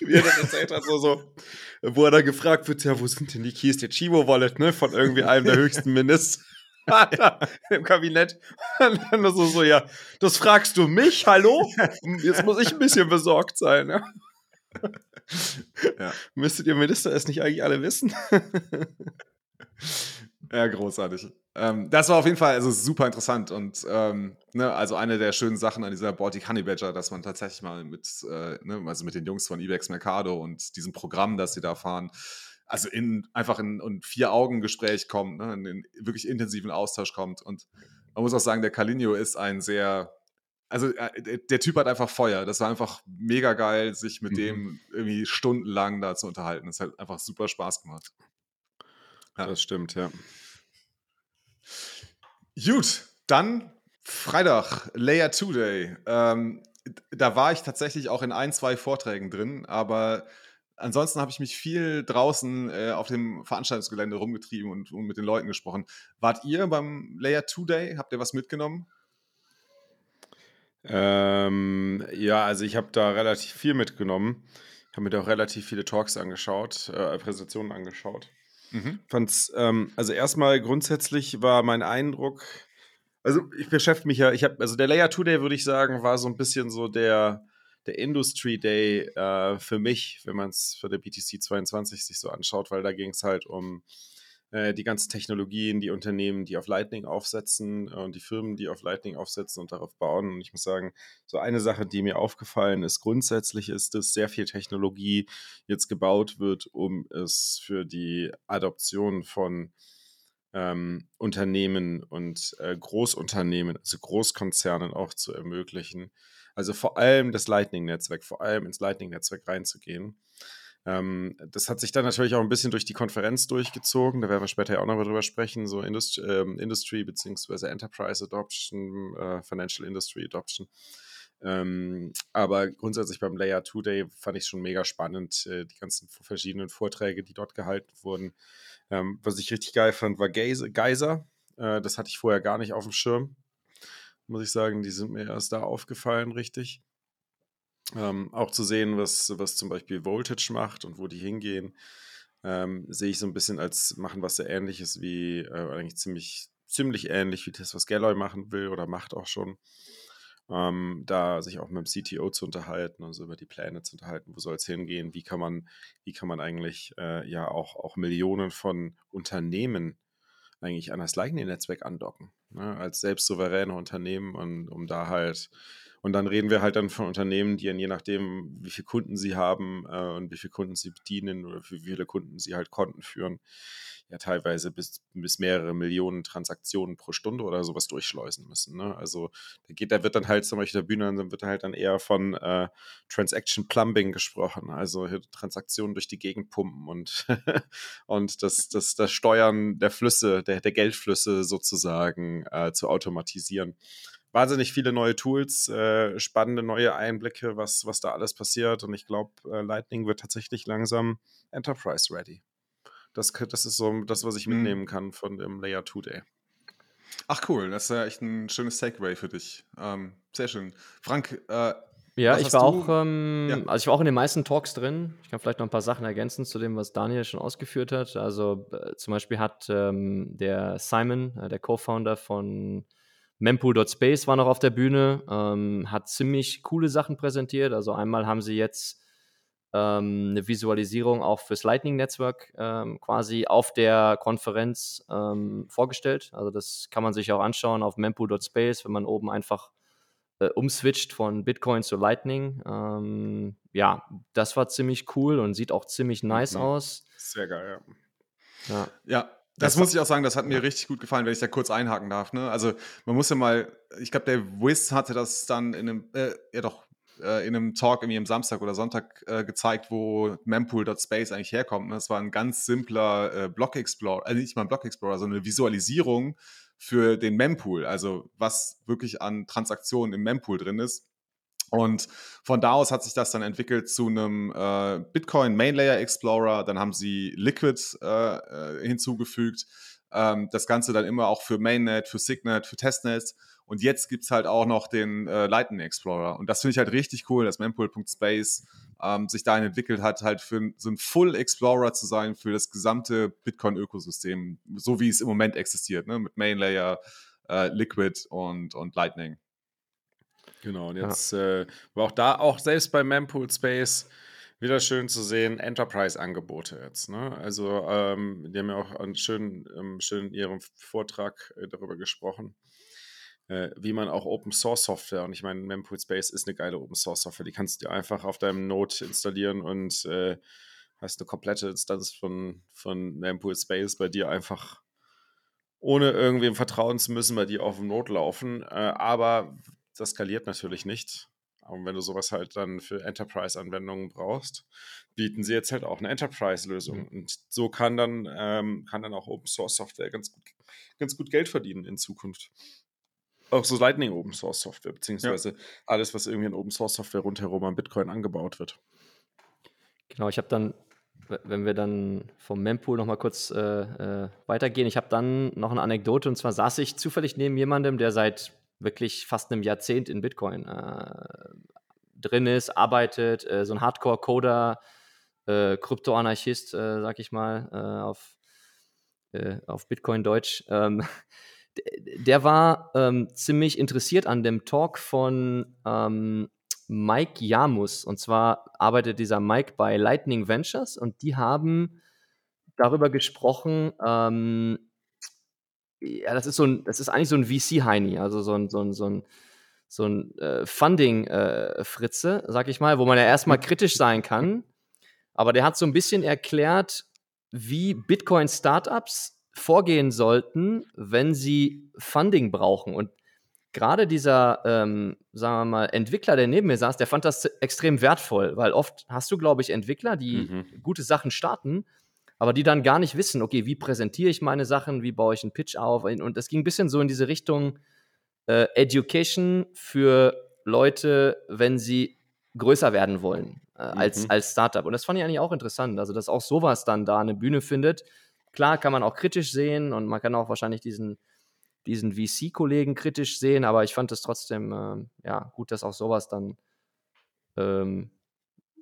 wie er das erzählt hat, so, so, wo er dann gefragt wird, ja, wo sind denn die Keys der Chivo Wallet, ne, von irgendwie einem der höchsten Minister im Kabinett. Und dann so, so, ja, das fragst du mich, hallo? Jetzt muss ich ein bisschen besorgt sein, ne? Ja. Müsstet ihr Minister es nicht eigentlich alle wissen? Ja, großartig. Ähm, das war auf jeden Fall also super interessant und ähm, ne, also eine der schönen Sachen an dieser Baltic Honey Badger, dass man tatsächlich mal mit, äh, ne, also mit den Jungs von Ibex Mercado und diesem Programm, das sie da fahren, also in einfach in, in vier Augen Gespräch kommt, ne, in den wirklich intensiven Austausch kommt und man muss auch sagen, der Calinio ist ein sehr also äh, der Typ hat einfach Feuer. Das war einfach mega geil, sich mit mhm. dem irgendwie stundenlang da zu unterhalten. Das hat einfach super Spaß gemacht. Ja. Das stimmt, ja. Gut, dann Freitag, Layer 2 Day. Ähm, da war ich tatsächlich auch in ein, zwei Vorträgen drin, aber ansonsten habe ich mich viel draußen äh, auf dem Veranstaltungsgelände rumgetrieben und, und, mit den Leuten gesprochen. Wart ihr beim Layer 2 Day? Habt ihr was mitgenommen? Ähm, ja, also ich habe da relativ viel mitgenommen. Ich habe mir da auch relativ viele Talks angeschaut, äh, Präsentationen angeschaut. Mhm. Fand's, ähm, also erstmal grundsätzlich war mein Eindruck, also ich beschäftige mich ja, ich habe, also der Layer 2 Day würde ich sagen, war so ein bisschen so der, der Industry Day äh, für mich, wenn man es für der BTC 22 sich so anschaut, weil da ging es halt um die ganzen Technologien, die Unternehmen, die auf Lightning aufsetzen äh, und die Firmen, die auf Lightning aufsetzen und darauf bauen. Und ich muss sagen, so eine Sache, die mir aufgefallen ist, grundsätzlich ist, dass sehr viel Technologie jetzt gebaut wird, um es für die Adoption von ähm, Unternehmen und äh, Großunternehmen, also Großkonzernen auch zu ermöglichen. Also vor allem das Lightning-Netzwerk, vor allem ins Lightning-Netzwerk reinzugehen. Ähm, das hat sich dann natürlich auch ein bisschen durch die Konferenz durchgezogen. Da werden wir später ja auch noch drüber sprechen, so Indust ähm, Industry bzw. Enterprise Adoption, äh, Financial Industry Adoption. Ähm, aber grundsätzlich beim Layer 2 Day fand ich schon mega spannend, äh, die ganzen verschiedenen Vorträge, die dort gehalten wurden. Ähm, was ich richtig geil fand, war Geyser. Äh, das hatte ich vorher gar nicht auf dem Schirm, muss ich sagen. Die sind mir erst da aufgefallen, richtig. Ähm, auch zu sehen, was, was zum Beispiel Voltage macht und wo die hingehen, ähm, sehe ich so ein bisschen als machen was sehr ähnliches wie, äh, eigentlich ziemlich, ziemlich ähnlich wie das, was Galloy machen will oder macht auch schon. Ähm, da sich auch mit dem CTO zu unterhalten und so über die Pläne zu unterhalten, wo soll es hingehen, wie kann man, wie kann man eigentlich äh, ja auch, auch Millionen von Unternehmen eigentlich an das Lightning-Netzwerk andocken, ne, als selbst souveräne Unternehmen und um da halt und dann reden wir halt dann von Unternehmen, die dann je nachdem, wie viele Kunden sie haben äh, und wie viele Kunden sie bedienen oder wie viele Kunden sie halt Konten führen, ja teilweise bis, bis mehrere Millionen Transaktionen pro Stunde oder sowas durchschleusen müssen. Ne? Also da geht, da wird dann halt zum Beispiel der Bühne, dann wird halt dann eher von äh, Transaction Plumbing gesprochen, also Transaktionen durch die Gegend pumpen und, und das, das, das Steuern der Flüsse, der, der Geldflüsse sozusagen äh, zu automatisieren wahnsinnig viele neue Tools, äh, spannende neue Einblicke, was, was da alles passiert. Und ich glaube, äh, Lightning wird tatsächlich langsam Enterprise ready. Das, das ist so das, was ich mhm. mitnehmen kann von dem Layer 2 Day. Ach cool, das ist ja echt ein schönes Segway für dich. Ähm, sehr schön. Frank, äh, ja, ich war auch, ähm, ja. also ich war auch in den meisten Talks drin. Ich kann vielleicht noch ein paar Sachen ergänzen zu dem, was Daniel schon ausgeführt hat. Also äh, zum Beispiel hat ähm, der Simon, äh, der Co-Founder von Mempool.space war noch auf der Bühne, ähm, hat ziemlich coole Sachen präsentiert. Also einmal haben sie jetzt ähm, eine Visualisierung auch fürs Lightning-Netzwerk ähm, quasi auf der Konferenz ähm, vorgestellt. Also das kann man sich auch anschauen auf mempool.space, wenn man oben einfach äh, umswitcht von Bitcoin zu Lightning. Ähm, ja, das war ziemlich cool und sieht auch ziemlich nice mhm. aus. Sehr geil, ja. Ja, ja das, muss ich auch sagen, das hat mir richtig gut gefallen, wenn ich da kurz einhaken darf. Ne? Also man muss ja mal, ich glaube, der Wiz hatte das dann in einem, äh, ja doch, äh, in einem Talk irgendwie am Samstag oder Sonntag äh, gezeigt, wo mempool.space eigentlich herkommt. Ne? Das war ein ganz simpler äh, Block Explorer, also nicht mal ein Block Explorer, sondern eine Visualisierung für den Mempool, also was wirklich an Transaktionen im Mempool drin ist. Und von da aus hat sich das dann entwickelt zu einem äh, Bitcoin Main Layer Explorer. Dann haben sie Liquid äh, äh, hinzugefügt. Ähm, das Ganze dann immer auch für Mainnet, für Signet, für Testnet. Und jetzt gibt es halt auch noch den äh, Lightning Explorer. Und das finde ich halt richtig cool, dass mempool.space ähm, sich dahin entwickelt hat, halt für so ein Full Explorer zu sein für das gesamte Bitcoin-Ökosystem, so wie es im Moment existiert, ne? mit Main Layer, äh, Liquid und, und Lightning. Genau, und jetzt ja. äh, war auch da, auch selbst bei Mempool Space, wieder schön zu sehen, Enterprise-Angebote jetzt. Ne? Also, ähm, die haben ja auch schön, ähm, schön in ihrem Vortrag äh, darüber gesprochen, äh, wie man auch Open Source Software, und ich meine, Mempool Space ist eine geile Open Source Software, die kannst du dir einfach auf deinem Node installieren und äh, hast eine komplette Instanz von, von Mempool Space bei dir einfach ohne irgendwem vertrauen zu müssen, bei dir auf dem Node laufen. Äh, aber das skaliert natürlich nicht. Und wenn du sowas halt dann für Enterprise-Anwendungen brauchst, bieten sie jetzt halt auch eine Enterprise-Lösung. Mhm. Und so kann dann, ähm, kann dann auch Open Source Software ganz gut, ganz gut Geld verdienen in Zukunft. Auch so Lightning Open Source Software, beziehungsweise ja. alles, was irgendwie in Open Source Software rundherum an Bitcoin angebaut wird. Genau, ich habe dann, wenn wir dann vom Mempool nochmal kurz äh, äh, weitergehen, ich habe dann noch eine Anekdote und zwar saß ich zufällig neben jemandem, der seit wirklich fast einem Jahrzehnt in Bitcoin äh, drin ist, arbeitet, äh, so ein Hardcore-Coder, äh, Krypto-Anarchist, äh, sag ich mal, äh, auf, äh, auf Bitcoin-Deutsch. Ähm, der war ähm, ziemlich interessiert an dem Talk von ähm, Mike Jamus. Und zwar arbeitet dieser Mike bei Lightning Ventures und die haben darüber gesprochen, ähm, ja, das ist so ein, das ist eigentlich so ein VC-Heini, also so ein, so ein, so ein, so ein äh, Funding-Fritze, äh, sag ich mal, wo man ja erstmal mhm. kritisch sein kann. Aber der hat so ein bisschen erklärt, wie Bitcoin-Startups vorgehen sollten, wenn sie Funding brauchen. Und gerade dieser, ähm, sagen wir mal, Entwickler, der neben mir saß, der fand das extrem wertvoll, weil oft hast du, glaube ich, Entwickler, die mhm. gute Sachen starten, aber die dann gar nicht wissen, okay, wie präsentiere ich meine Sachen, wie baue ich einen Pitch auf? Und es ging ein bisschen so in diese Richtung äh, Education für Leute, wenn sie größer werden wollen äh, als, mhm. als Startup. Und das fand ich eigentlich auch interessant, also dass auch sowas dann da eine Bühne findet. Klar kann man auch kritisch sehen und man kann auch wahrscheinlich diesen diesen VC-Kollegen kritisch sehen, aber ich fand es trotzdem äh, ja, gut, dass auch sowas dann ähm,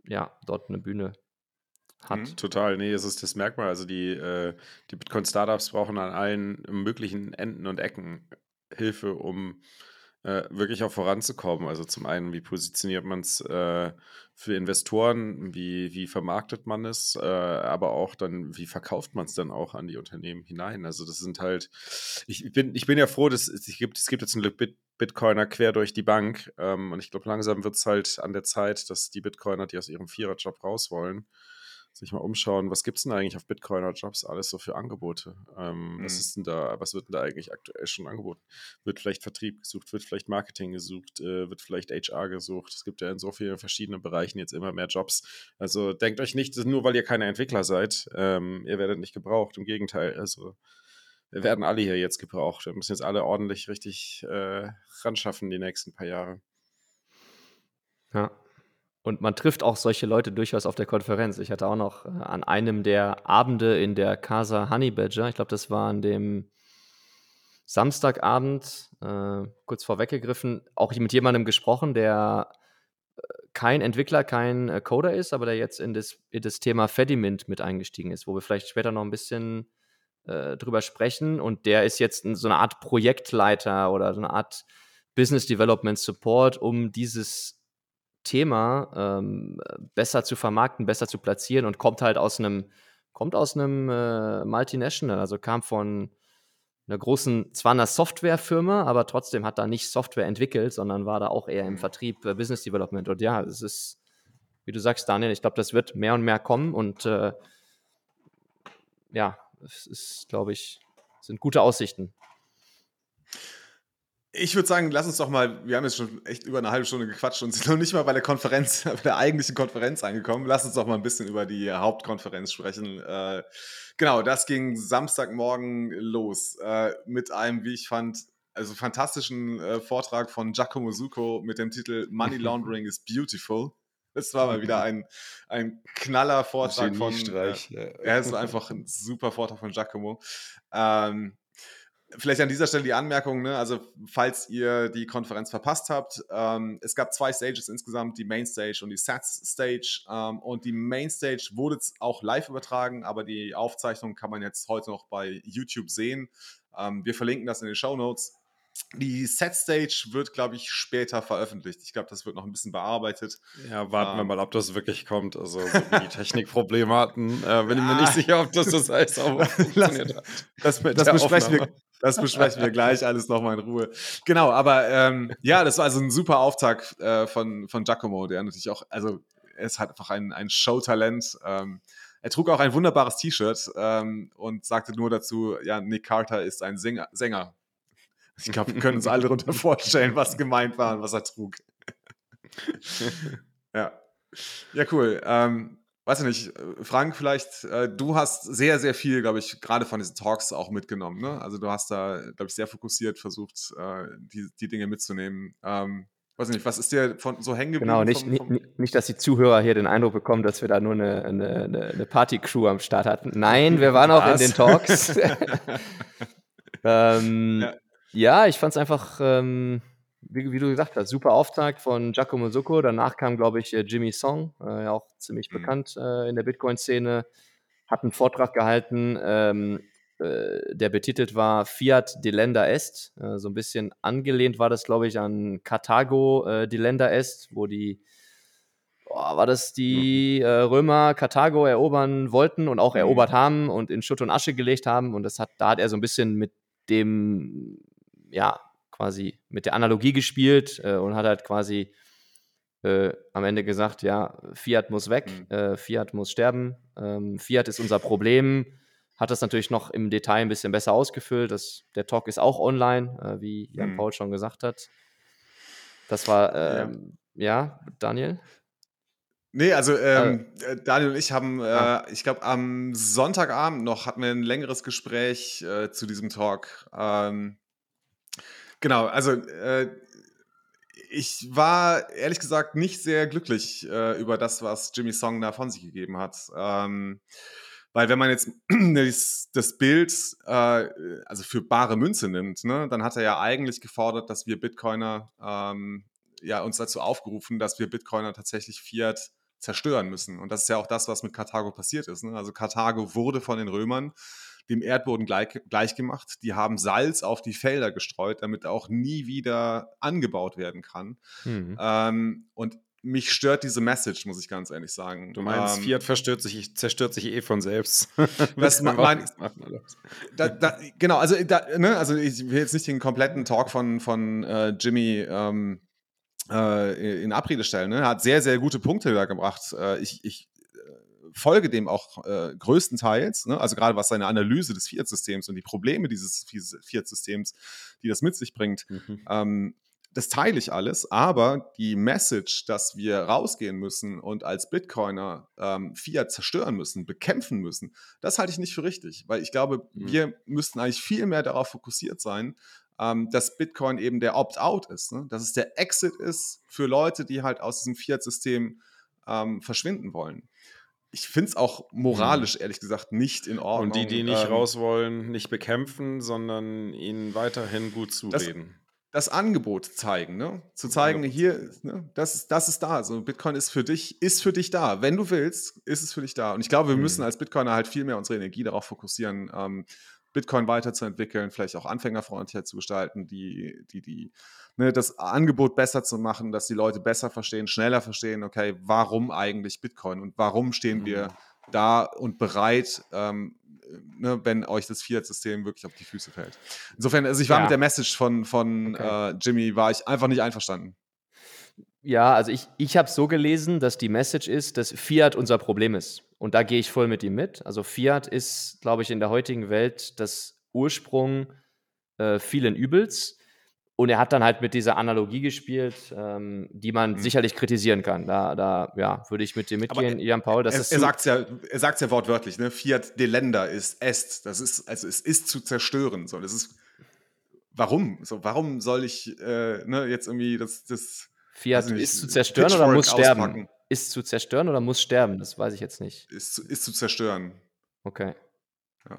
ja, dort eine Bühne hat. Mhm, total, nee, es ist das Merkmal. Also die, äh, die Bitcoin-Startups brauchen an allen möglichen Enden und Ecken Hilfe, um äh, wirklich auch voranzukommen. Also zum einen, wie positioniert man es äh, für Investoren, wie, wie vermarktet man es, äh, aber auch dann, wie verkauft man es dann auch an die Unternehmen hinein. Also das sind halt, ich bin, ich bin ja froh, dass es gibt, es gibt jetzt einen Bit Bitcoiner quer durch die Bank ähm, und ich glaube, langsam wird es halt an der Zeit, dass die Bitcoiner, die aus ihrem Viererjob raus wollen, sich mal umschauen, was gibt es denn eigentlich auf Bitcoiner Jobs alles so für Angebote? Ähm, mhm. Was ist denn da, was wird denn da eigentlich aktuell schon angeboten? Wird vielleicht Vertrieb gesucht, wird vielleicht Marketing gesucht, äh, wird vielleicht HR gesucht? Es gibt ja in so vielen verschiedenen Bereichen jetzt immer mehr Jobs. Also denkt euch nicht, nur weil ihr keine Entwickler seid, ähm, ihr werdet nicht gebraucht. Im Gegenteil, also wir werden alle hier jetzt gebraucht. Wir müssen jetzt alle ordentlich richtig äh, ran schaffen die nächsten paar Jahre. Ja, und man trifft auch solche Leute durchaus auf der Konferenz. Ich hatte auch noch äh, an einem der Abende in der Casa Honey Badger, ich glaube, das war an dem Samstagabend, äh, kurz vorweggegriffen, auch mit jemandem gesprochen, der äh, kein Entwickler, kein äh, Coder ist, aber der jetzt in das, in das Thema Fedimint mit eingestiegen ist, wo wir vielleicht später noch ein bisschen äh, drüber sprechen. Und der ist jetzt so eine Art Projektleiter oder so eine Art Business Development Support, um dieses Thema ähm, besser zu vermarkten, besser zu platzieren und kommt halt aus einem, kommt aus einem äh, Multinational, also kam von einer großen, zwar einer Softwarefirma, aber trotzdem hat da nicht Software entwickelt, sondern war da auch eher im mhm. Vertrieb, äh, Business Development. Und ja, es ist, wie du sagst, Daniel, ich glaube, das wird mehr und mehr kommen und äh, ja, es ist, glaube ich, sind gute Aussichten. Ich würde sagen, lass uns doch mal, wir haben jetzt schon echt über eine halbe Stunde gequatscht und sind noch nicht mal bei der Konferenz, bei der eigentlichen Konferenz angekommen. Lass uns doch mal ein bisschen über die Hauptkonferenz sprechen. Äh, genau, das ging Samstagmorgen los äh, mit einem, wie ich fand, also fantastischen äh, Vortrag von Giacomo Succo mit dem Titel Money Laundering is Beautiful. Das war mal wieder ein, ein knaller Vortrag von. Äh, ja. Er ist einfach ein super Vortrag von Giacomo. Ähm, Vielleicht an dieser Stelle die Anmerkung, ne? also falls ihr die Konferenz verpasst habt, ähm, es gab zwei Stages insgesamt, die Main Stage und die Sats Stage ähm, und die Main Stage wurde auch live übertragen, aber die Aufzeichnung kann man jetzt heute noch bei YouTube sehen. Ähm, wir verlinken das in den Show Notes. Die Set Stage wird, glaube ich, später veröffentlicht. Ich glaube, das wird noch ein bisschen bearbeitet. Ja, warten ähm, wir mal, ob das wirklich kommt. Also, so die Technikprobleme hatten, äh, bin ich mir nicht sicher, ob das das alles auch funktioniert hat. Das, das, das besprechen wir, das besprechen wir gleich alles nochmal in Ruhe. Genau, aber ähm, ja, das war also ein super Auftakt äh, von, von Giacomo, der natürlich auch, also er ist halt einfach ein, ein Showtalent. Ähm, er trug auch ein wunderbares T-Shirt ähm, und sagte nur dazu, ja, Nick Carter ist ein Sänger. Sänger. Ich glaube, wir können uns alle darunter vorstellen, was gemeint war und was er trug. ja. Ja, cool. Ähm, weiß ich nicht, äh, Frank, vielleicht, äh, du hast sehr, sehr viel, glaube ich, gerade von diesen Talks auch mitgenommen. Ne? Also du hast da, glaube ich, sehr fokussiert versucht, äh, die, die Dinge mitzunehmen. Ähm, weiß nicht, was ist dir von so hängen geblieben? Genau, nicht, vom, vom nicht, nicht, dass die Zuhörer hier den Eindruck bekommen, dass wir da nur eine, eine, eine Party-Crew am Start hatten. Nein, wir waren auch in den Talks. ähm, ja. ja. ich fand es einfach ähm, wie, wie, du gesagt hast, super Auftakt von Giacomo Succo. Danach kam, glaube ich, äh, Jimmy Song, äh, auch ziemlich mhm. bekannt äh, in der Bitcoin-Szene, hat einen Vortrag gehalten, ähm, äh, der betitelt war Fiat Delenda Est. Äh, so ein bisschen angelehnt war das, glaube ich, an Karthago äh, Delenda Est, wo die oh, war das die mhm. äh, Römer Karthago erobern wollten und auch mhm. erobert haben und in Schutt und Asche gelegt haben. Und das hat, da hat er so ein bisschen mit dem, ja, quasi mit der Analogie gespielt äh, und hat halt quasi äh, am Ende gesagt, ja, Fiat muss weg, mhm. äh, Fiat muss sterben, ähm, Fiat ist unser Problem, hat das natürlich noch im Detail ein bisschen besser ausgefüllt. Das, der Talk ist auch online, äh, wie Jan mhm. Paul schon gesagt hat. Das war, ähm, ja. ja, Daniel? Nee, also ähm, äh, Daniel und ich haben, äh, ich glaube, am Sonntagabend noch hatten wir ein längeres Gespräch äh, zu diesem Talk. Ähm, genau, also äh, ich war ehrlich gesagt nicht sehr glücklich äh, über das, was Jimmy Song da von sich gegeben hat. Ähm, weil wenn man jetzt das, Bild äh, also für bare Münze nimmt, ne, dann hat er ja eigentlich gefordert, dass wir Bitcoiner ähm, ja uns dazu aufgerufen, dass wir Bitcoiner tatsächlich Fiat zerstören müssen. Und das ist ja auch das, was mit Karthago passiert ist. Ne? Also Karthago wurde von den Römern dem Erdboden gleich, gleich gemacht. Die haben Salz auf die Felder gestreut, damit auch nie wieder angebaut werden kann. Mhm. Ähm, und mich stört diese Message, muss ich ganz ehrlich sagen. Du meinst, ähm, Fiat verstört sich, zerstört sich eh von selbst. Was man, mein, da, da, genau, also, da, ne, also ich will jetzt nicht den kompletten Talk von, von äh, Jimmy ähm, äh, in Abrede stellen. Ne? Er hat sehr, sehr gute Punkte da gebracht. Äh, ich, ich folge dem auch äh, größtenteils, ne? also gerade was seine Analyse des Fiat-Systems und die Probleme dieses Fiat-Systems, die das mit sich bringt, mhm. ähm, das teile ich alles, aber die Message, dass wir rausgehen müssen und als Bitcoiner ähm, Fiat zerstören müssen, bekämpfen müssen, das halte ich nicht für richtig, weil ich glaube, mhm. wir müssten eigentlich viel mehr darauf fokussiert sein, ähm, dass Bitcoin eben der Opt-out ist, ne? dass es der Exit ist für Leute, die halt aus diesem Fiat-System ähm, verschwinden wollen ich finde es auch moralisch, mhm. ehrlich gesagt, nicht in Ordnung. Und die, die nicht ähm, raus wollen, nicht bekämpfen, sondern ihnen weiterhin gut zureden. Das, das Angebot zeigen, ne? Zu zeigen, ja. hier, ne? das, ist, das ist da. Also Bitcoin ist für dich, ist für dich da. Wenn du willst, ist es für dich da. Und ich glaube, wir mhm. müssen als Bitcoiner halt viel mehr unsere Energie darauf fokussieren, ähm, Bitcoin weiterzuentwickeln, vielleicht auch anfängerfreundlicher zu gestalten, die, die, die ne, das Angebot besser zu machen, dass die Leute besser verstehen, schneller verstehen, okay, warum eigentlich Bitcoin und warum stehen wir mhm. da und bereit, ähm, ne, wenn euch das Fiat-System wirklich auf die Füße fällt. Insofern, also ich war ja. mit der Message von, von okay. äh, Jimmy, war ich einfach nicht einverstanden. Ja, also ich, ich habe so gelesen, dass die Message ist, dass Fiat unser Problem ist. Und da gehe ich voll mit ihm mit. Also Fiat ist, glaube ich, in der heutigen Welt das Ursprung äh, vielen Übels. Und er hat dann halt mit dieser Analogie gespielt, ähm, die man mhm. sicherlich kritisieren kann. Da, da ja, würde ich mit dir mitgehen, Jan Paul. Das er, ist er sagt es ja, er sagt's ja wortwörtlich, ne? Fiat delenda ist est. Das ist, also es ist zu zerstören. So, das ist, warum? So, warum soll ich äh, ne, jetzt irgendwie das, das Fiat nicht, ist zu zerstören oder muss sterben? Auspacken. Ist zu zerstören oder muss sterben? Das weiß ich jetzt nicht. Ist, zu, ist zu zerstören. Okay. Ja.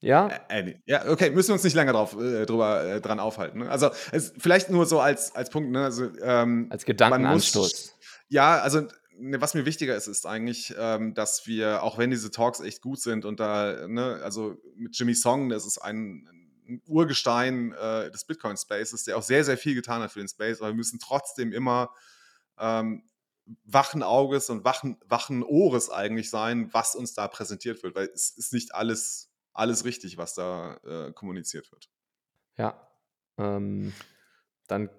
Ja. Äh, ja, okay, müssen wir uns nicht länger drauf, äh, drüber, äh, dran aufhalten. Ne? Also es, vielleicht nur so als, als Punkt, ne? also, ähm, als Gedankenanstoß. ja, also ne, was mir wichtiger ist, ist eigentlich, ähm, dass wir, auch wenn diese Talks echt gut sind und da, ne, also mit Jimmy Song, das ist ein, ein Urgestein äh, des Bitcoin-Spaces, der auch sehr, sehr viel getan hat für den Space, aber wir müssen trotzdem immer ähm, wachen Auges und wachen, wachen Ohres eigentlich sein, was uns da präsentiert wird, weil es ist nicht alles alles richtig, was da äh, kommuniziert wird. Ja. Ähm, dann,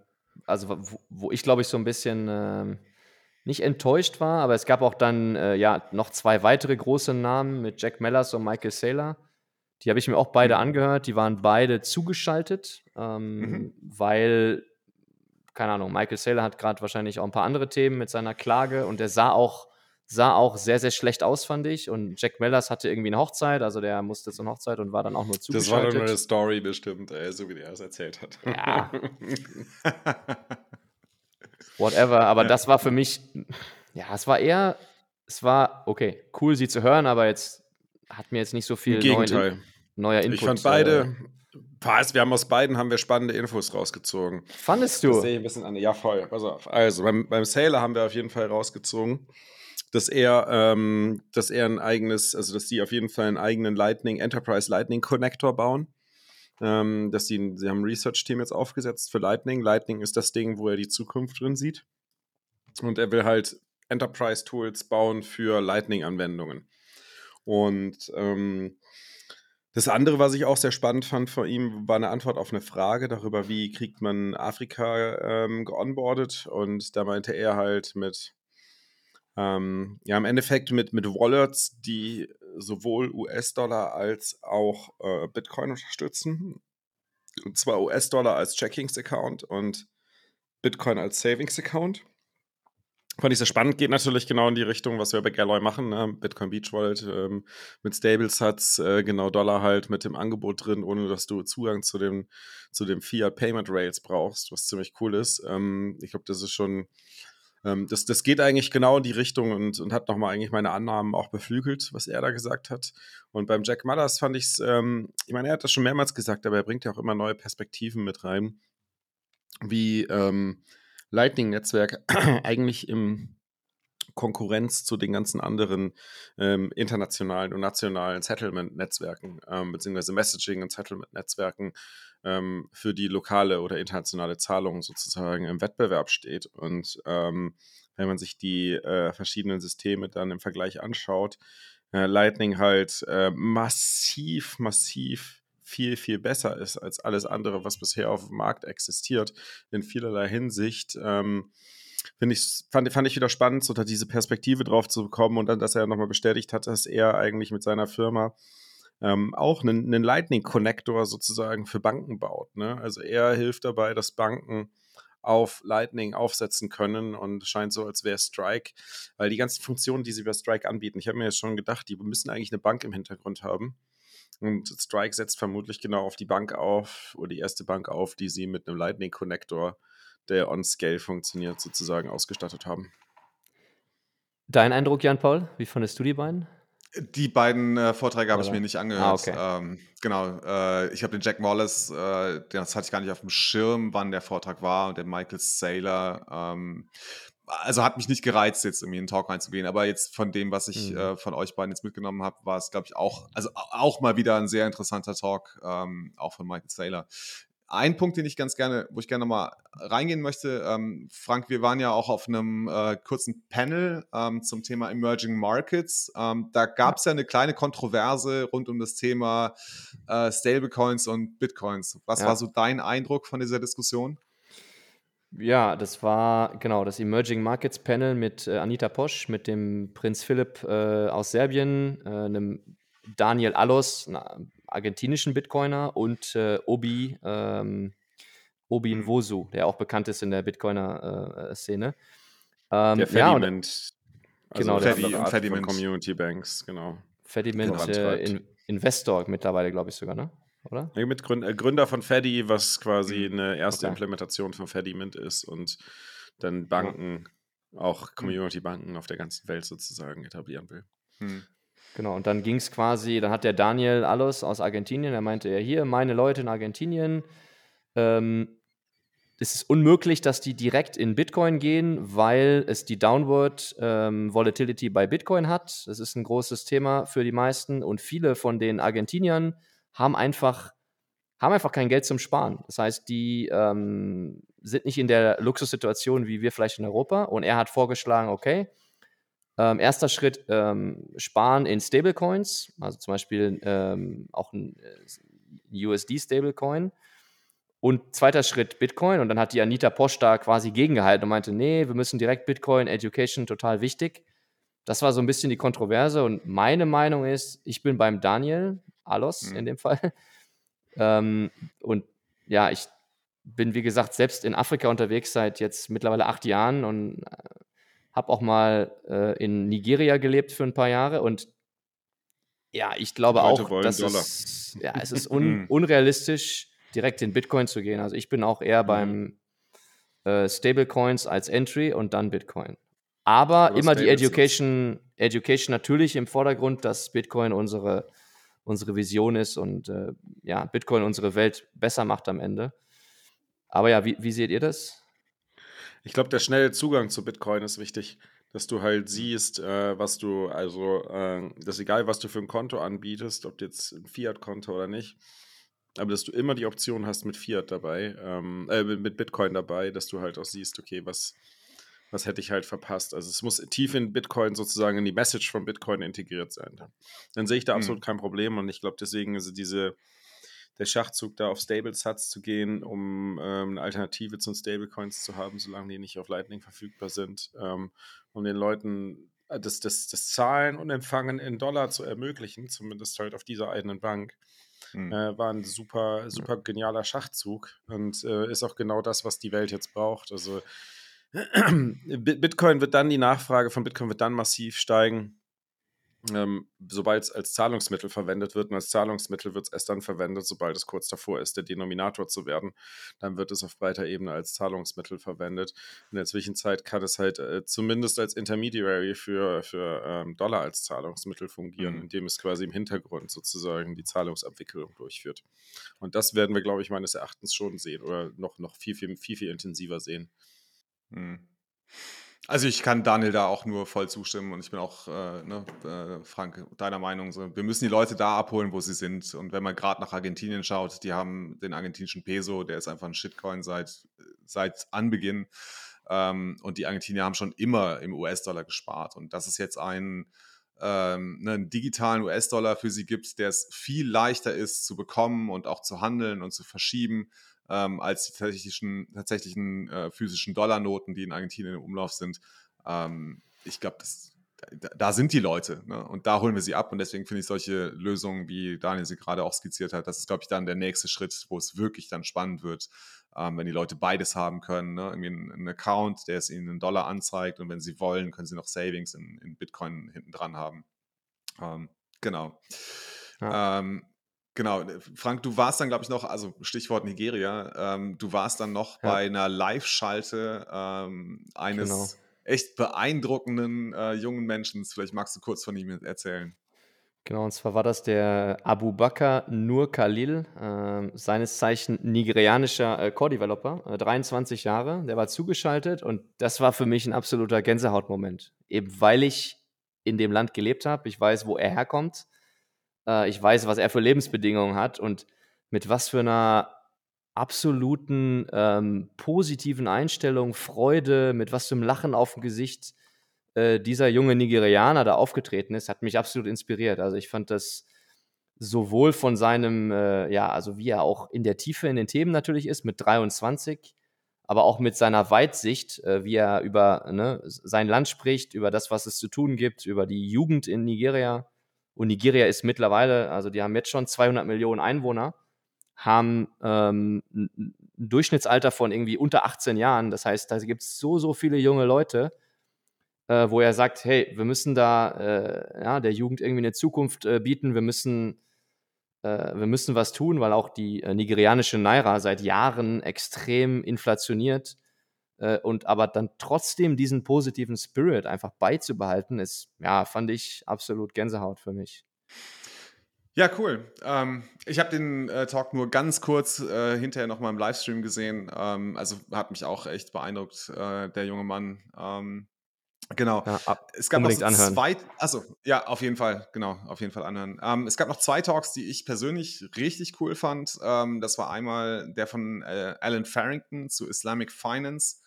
also wo, wo ich glaube ich so ein bisschen ähm, nicht enttäuscht war, aber es gab auch dann äh, ja noch zwei weitere große Namen mit Jack Mellers und Michael Saylor. Die habe ich mir auch beide mhm. angehört. Die waren beide zugeschaltet, ähm, mhm. weil, keine Ahnung, Michael Saylor hat gerade wahrscheinlich auch ein paar andere Themen mit seiner Klage und er sah auch sah auch sehr, sehr schlecht aus, fand ich. Und Jack Mellers hatte irgendwie eine Hochzeit, also der musste zur Hochzeit und war dann auch nur zugeschaltet. Das war nur eine Story bestimmt, ey, so wie der es erzählt hat. Ja. Whatever, aber ja. das war für mich, ja, es war eher, es war, okay, cool, sie zu hören, aber jetzt hat mir jetzt nicht so viel Gegenteil. Neuen, neuer Input. Ich fand beide, was, wir haben aus beiden haben wir spannende Infos rausgezogen. Fandest du? Das sehe ich ein bisschen an. Ja, voll. Pass auf. Also, beim, beim Sailor haben wir auf jeden Fall rausgezogen, dass er, ähm, dass er ein eigenes, also dass die auf jeden Fall einen eigenen Lightning, Enterprise Lightning Connector bauen. Ähm, dass die, sie haben ein Research-Team jetzt aufgesetzt für Lightning. Lightning ist das Ding, wo er die Zukunft drin sieht. Und er will halt Enterprise-Tools bauen für Lightning-Anwendungen. Und ähm, das andere, was ich auch sehr spannend fand von ihm, war eine Antwort auf eine Frage darüber, wie kriegt man Afrika ähm, geonboardet. Und da meinte er halt mit ähm, ja, im Endeffekt mit, mit Wallets, die sowohl US-Dollar als auch äh, Bitcoin unterstützen. Und zwar US-Dollar als Checkings-Account und Bitcoin als Savings-Account. Fand ich sehr spannend, geht natürlich genau in die Richtung, was wir bei Galloy machen. Ne? Bitcoin Beach Wallet ähm, mit Stablesatz, äh, genau Dollar halt mit dem Angebot drin, ohne dass du Zugang zu dem, zu dem Fiat Payment Rails brauchst, was ziemlich cool ist. Ähm, ich glaube, das ist schon, ähm, das, das geht eigentlich genau in die Richtung und, und hat nochmal eigentlich meine Annahmen auch beflügelt, was er da gesagt hat. Und beim Jack Mullers fand ich es, ähm, ich meine, er hat das schon mehrmals gesagt, aber er bringt ja auch immer neue Perspektiven mit rein, wie, ähm, Lightning-Netzwerk eigentlich im Konkurrenz zu den ganzen anderen ähm, internationalen und nationalen Settlement-Netzwerken, ähm, beziehungsweise Messaging- und Settlement-Netzwerken ähm, für die lokale oder internationale Zahlung sozusagen im Wettbewerb steht. Und ähm, wenn man sich die äh, verschiedenen Systeme dann im Vergleich anschaut, äh, Lightning halt äh, massiv, massiv viel, viel besser ist als alles andere, was bisher auf dem Markt existiert, in vielerlei Hinsicht. Ähm, ich, fand, fand ich wieder spannend, so da diese Perspektive drauf zu bekommen und dann, dass er nochmal bestätigt hat, dass er eigentlich mit seiner Firma ähm, auch einen, einen Lightning-Connector sozusagen für Banken baut. Ne? Also er hilft dabei, dass Banken auf Lightning aufsetzen können und scheint so, als wäre Strike, weil die ganzen Funktionen, die sie bei Strike anbieten, ich habe mir jetzt schon gedacht, die müssen eigentlich eine Bank im Hintergrund haben. Und Strike setzt vermutlich genau auf die Bank auf oder die erste Bank auf, die sie mit einem Lightning Connector, der on Scale funktioniert, sozusagen ausgestattet haben. Dein Eindruck, Jan-Paul? Wie fandest du die beiden? Die beiden äh, Vorträge habe ich mir nicht angehört. Ah, okay. ähm, genau, äh, ich habe den Jack Wallace, äh, das hatte ich gar nicht auf dem Schirm, wann der Vortrag war, und den Michael Saylor. Ähm, also hat mich nicht gereizt, jetzt irgendwie in den Talk reinzugehen, aber jetzt von dem, was ich mhm. äh, von euch beiden jetzt mitgenommen habe, war es, glaube ich, auch, also auch mal wieder ein sehr interessanter Talk, ähm, auch von Michael Saylor. Ein Punkt, den ich ganz gerne, wo ich gerne nochmal reingehen möchte, ähm, Frank, wir waren ja auch auf einem äh, kurzen Panel ähm, zum Thema Emerging Markets. Ähm, da gab es ja eine kleine Kontroverse rund um das Thema äh, Stablecoins und Bitcoins. Was ja. war so dein Eindruck von dieser Diskussion? Ja, das war genau das Emerging Markets Panel mit äh, Anita Posch, mit dem Prinz Philipp äh, aus Serbien, äh, einem Daniel Allos, argentinischen Bitcoiner und äh, Obi, ähm, Obi mhm. Nwosu, der auch bekannt ist in der Bitcoiner-Szene. Äh, ähm, der Fediment, ja, also genau, der Fediment Community Banks, genau. Fediment äh, in, Investor mittlerweile, glaube ich sogar, ne? oder? Ja, mit Gründer, äh, Gründer von Feddy, was quasi mhm. eine erste okay. Implementation von Fediment ist und dann Banken, auch mhm. Community-Banken auf der ganzen Welt sozusagen etablieren will. Hm. Genau, und dann ging es quasi, dann hat der Daniel Allos aus Argentinien, der meinte ja hier, meine Leute in Argentinien, ähm, es ist unmöglich, dass die direkt in Bitcoin gehen, weil es die Downward ähm, Volatility bei Bitcoin hat. Das ist ein großes Thema für die meisten und viele von den Argentiniern haben einfach, haben einfach kein Geld zum Sparen. Das heißt, die ähm, sind nicht in der Luxussituation wie wir vielleicht in Europa. Und er hat vorgeschlagen, okay, ähm, erster Schritt, ähm, sparen in Stablecoins, also zum Beispiel ähm, auch ein, äh, USD-Stablecoin. Und zweiter Schritt Bitcoin. Und dann hat die Anita Posch da quasi gegengehalten und meinte, nee, wir müssen direkt Bitcoin, Education, total wichtig. Das war so ein bisschen die Kontroverse. Und meine Meinung ist, ich bin beim Daniel. Alos mhm. in dem Fall. Ähm, und ja, ich bin, wie gesagt, selbst in Afrika unterwegs seit jetzt mittlerweile acht Jahren und äh, habe auch mal äh, in Nigeria gelebt für ein paar Jahre. Und ja, ich glaube auch, dass es, ja, es ist un, mhm. unrealistisch, direkt in Bitcoin zu gehen. Also ich bin auch eher mhm. beim äh, Stablecoins als Entry und dann Bitcoin. Aber, Aber immer die Education, Education natürlich im Vordergrund, dass Bitcoin unsere unsere Vision ist und äh, ja, Bitcoin unsere Welt besser macht am Ende. Aber ja, wie, wie seht ihr das? Ich glaube, der schnelle Zugang zu Bitcoin ist wichtig, dass du halt siehst, äh, was du, also, äh, das ist egal, was du für ein Konto anbietest, ob jetzt ein Fiat-Konto oder nicht, aber dass du immer die Option hast mit Fiat dabei, ähm, äh, mit Bitcoin dabei, dass du halt auch siehst, okay, was, was hätte ich halt verpasst. Also es muss tief in Bitcoin sozusagen in die Message von Bitcoin integriert sein. Dann sehe ich da mhm. absolut kein Problem und ich glaube deswegen ist diese der Schachzug da auf Stable-Sats zu gehen, um ähm, eine Alternative zu den Stablecoins zu haben, solange die nicht auf Lightning verfügbar sind, ähm, um den Leuten das, das, das Zahlen und Empfangen in Dollar zu ermöglichen, zumindest halt auf dieser einen Bank. Mhm. Äh, war ein super, super genialer Schachzug und äh, ist auch genau das, was die Welt jetzt braucht. Also Bitcoin wird dann, die Nachfrage von Bitcoin wird dann massiv steigen, ähm, sobald es als Zahlungsmittel verwendet wird. Und als Zahlungsmittel wird es erst dann verwendet, sobald es kurz davor ist, der Denominator zu werden. Dann wird es auf breiter Ebene als Zahlungsmittel verwendet. In der Zwischenzeit kann es halt äh, zumindest als Intermediary für, für ähm, Dollar als Zahlungsmittel fungieren, mhm. indem es quasi im Hintergrund sozusagen die Zahlungsabwicklung durchführt. Und das werden wir, glaube ich, meines Erachtens schon sehen oder noch, noch viel, viel, viel, viel intensiver sehen. Mhm. Also ich kann Daniel da auch nur voll zustimmen und ich bin auch, äh, ne, äh, Frank, deiner Meinung. So, wir müssen die Leute da abholen, wo sie sind. Und wenn man gerade nach Argentinien schaut, die haben den argentinischen Peso, der ist einfach ein Shitcoin seit, seit Anbeginn. Ähm, und die Argentinier haben schon immer im US-Dollar gespart. Und dass es jetzt einen, ähm, ne, einen digitalen US-Dollar für sie gibt, der es viel leichter ist zu bekommen und auch zu handeln und zu verschieben, ähm, als die tatsächlichen, tatsächlichen äh, physischen Dollarnoten, die in Argentinien im Umlauf sind. Ähm, ich glaube, da, da, sind die Leute ne? und da holen wir sie ab und deswegen finde ich solche Lösungen, wie Daniel sie gerade auch skizziert hat, das ist, glaube ich, dann der nächste Schritt, wo es wirklich dann spannend wird, ähm, wenn die Leute beides haben können. Ne? Irgendwie einen, Account, der es ihnen einen Dollar anzeigt und wenn sie wollen, können sie noch Savings in, in Bitcoin hinten dran haben. Ähm, genau. Ja. Ähm, Genau, äh, Frank, du warst dann, glaube ich, noch, also Stichwort Nigeria, ähm, du warst dann noch ja. bei einer Live-Schalte ähm, eines genau. echt beeindruckenden äh, jungen Menschen. Vielleicht magst du kurz von ihm erzählen. Genau, und zwar war das der Abu Bakr Nur Khalil, äh, seines Zeichen nigerianischer äh, Core-Developer, äh, 23 Jahre, der war zugeschaltet und das war für mich ein absoluter Gänsehautmoment. Eben weil ich in dem Land gelebt habe, ich weiß, wo er herkommt äh, ich weiß, was er für Lebensbedingungen hat und mit was für einer absoluten ähm, positiven Einstellung, Freude, mit was für einem Lachen auf dem Gesicht äh, dieser junge Nigerianer da aufgetreten ist, hat mich absolut inspiriert. Also ich fand das sowohl von seinem, äh, ja, also wie er auch in der Tiefe in den Themen natürlich ist, mit 23, aber auch mit seiner Weitsicht, äh, wie er über ne, sein Land spricht, über das, was es zu tun gibt, über die Jugend in Nigeria und Nigeria ist mittlerweile, also die haben jetzt schon 200 Millionen Einwohner, haben ähm, ein Durchschnittsalter von irgendwie unter 18 Jahren. Das heißt, da gibt es so, so viele junge Leute, äh, wo er sagt, hey, wir müssen da äh, ja, der Jugend irgendwie eine Zukunft äh, bieten, wir müssen, äh, wir müssen was tun, weil auch die äh, nigerianische Naira seit Jahren extrem inflationiert äh, und aber dann trotzdem diesen positiven Spirit einfach beizubehalten, ist, ja, fand ich absolut Gänsehaut für mich. Ja, cool. Ähm, ich habe den äh, Talk nur ganz kurz äh, hinterher nochmal im Livestream gesehen. Ähm, also hat mich auch echt beeindruckt, äh, der junge Mann. Ähm, genau. Ja, es gab noch so zwei. Also ja, auf jeden Fall. Genau, auf jeden Fall anhören. Ähm, es gab noch zwei Talks, die ich persönlich richtig cool fand. Ähm, das war einmal der von äh, Alan Farrington zu Islamic Finance.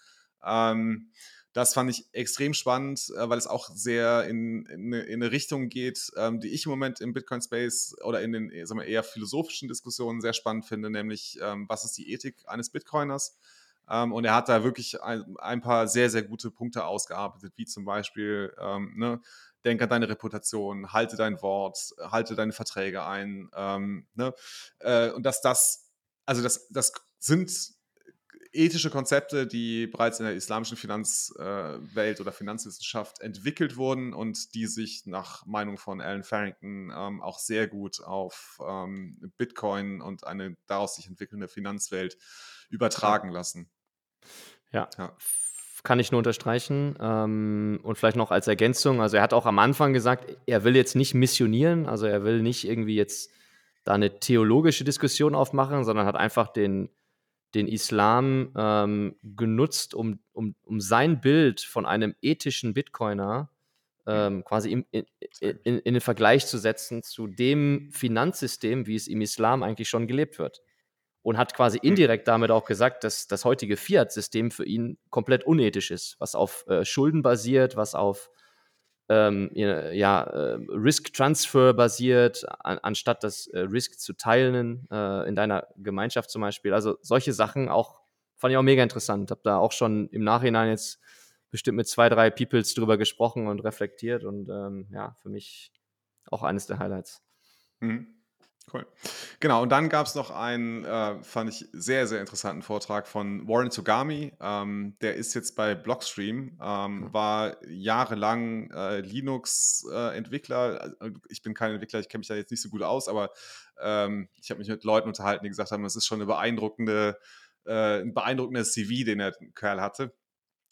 Ähm, das fand ich extrem spannend, äh, weil es auch sehr in, in, eine, in eine Richtung geht, ähm, die ich im Moment im Bitcoin-Space oder in den sagen wir, eher philosophischen Diskussionen sehr spannend finde, nämlich ähm, was ist die Ethik eines Bitcoiners? Ähm, und er hat da wirklich ein, ein, paar sehr, sehr gute Punkte ausgearbeitet, wie zum Beispiel, ähm, ne, denk an deine Reputation, halte dein Wort, halte deine Verträge ein. Ähm, ne? Äh, und dass das, also das, das sind ethische Konzepte, die bereits in der islamischen Finanzwelt oder Finanzwissenschaft entwickelt wurden und die sich nach Meinung von Alan Farrington ähm, auch sehr gut auf ähm, Bitcoin und eine daraus sich entwickelnde Finanzwelt übertragen lassen. Ja. ja. Kann ich nur unterstreichen. Ähm, und vielleicht noch als Ergänzung, also er hat auch am Anfang gesagt, er will jetzt nicht missionieren, also er will nicht irgendwie jetzt da eine theologische Diskussion aufmachen, sondern hat einfach den, den Islam ähm, genutzt, um, um, um sein Bild von einem ethischen Bitcoiner ähm, quasi im, in, in, in, den Vergleich zu setzen zu dem Finanzsystem, wie es im Islam eigentlich schon gelebt wird. Und hat quasi hm. indirekt damit auch gesagt, dass das heutige Fiat-System für ihn komplett unethisch ist, was auf äh, Schulden basiert, was auf ähm, ja, äh, Risk Transfer basiert, an, anstatt das äh, Risk zu teilen äh, in deiner Gemeinschaft zum Beispiel. Also solche Sachen auch fand ich auch mega interessant. Habe da auch schon im Nachhinein jetzt bestimmt mit zwei, drei Peoples drüber gesprochen und reflektiert und ähm, ja, für mich auch eines der Highlights. Mhm. Cool. Genau, und dann gab es noch einen, äh, fand ich, sehr, sehr interessanten Vortrag von Warren Togami. Ähm, der ist jetzt bei Blockstream, ähm, mhm. war jahrelang äh, Linux-Entwickler. Äh, ich bin kein Entwickler, ich kenne mich da jetzt nicht so gut aus, aber ähm, ich habe mich mit Leuten unterhalten, die gesagt haben, das ist schon eine beeindruckende, äh, ein beeindruckender CV, den der Kerl hatte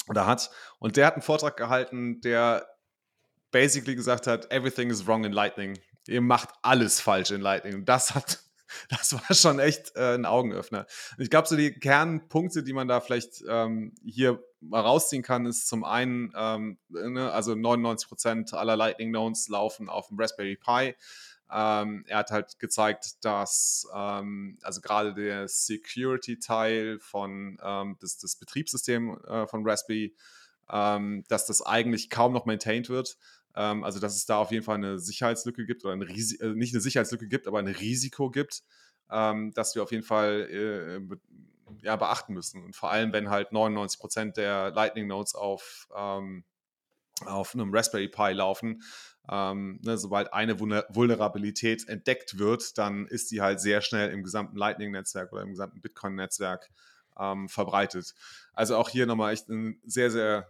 oder hat. Und der hat einen Vortrag gehalten, der basically gesagt hat, everything is wrong in Lightning ihr macht alles falsch in Lightning. Das hat, das war schon echt äh, ein Augenöffner. ich glaube, so die Kernpunkte, die man da vielleicht ähm, hier mal rausziehen kann, ist zum einen, ähm, ne, also 99% aller Lightning Nodes laufen auf dem Raspberry Pi. Ähm, er hat halt gezeigt, dass ähm, also gerade der Security-Teil von ähm, das, das Betriebssystem äh, von Raspberry, ähm, dass das eigentlich kaum noch maintained wird. Ähm, also, dass es da auf jeden Fall eine Sicherheitslücke gibt oder Risi äh, nicht eine Sicherheitslücke gibt, aber ein Risiko gibt, ähm, das wir auf jeden Fall äh, ja, beachten müssen. Und vor allem, wenn halt 99 Prozent der Lightning Nodes auf, ähm, auf einem Raspberry Pi laufen, ähm, ne, sobald eine Vulnerabilität entdeckt wird, dann ist die halt sehr schnell im gesamten Lightning-Netzwerk oder im gesamten Bitcoin-Netzwerk ähm, verbreitet. Also auch hier nochmal echt ein sehr, sehr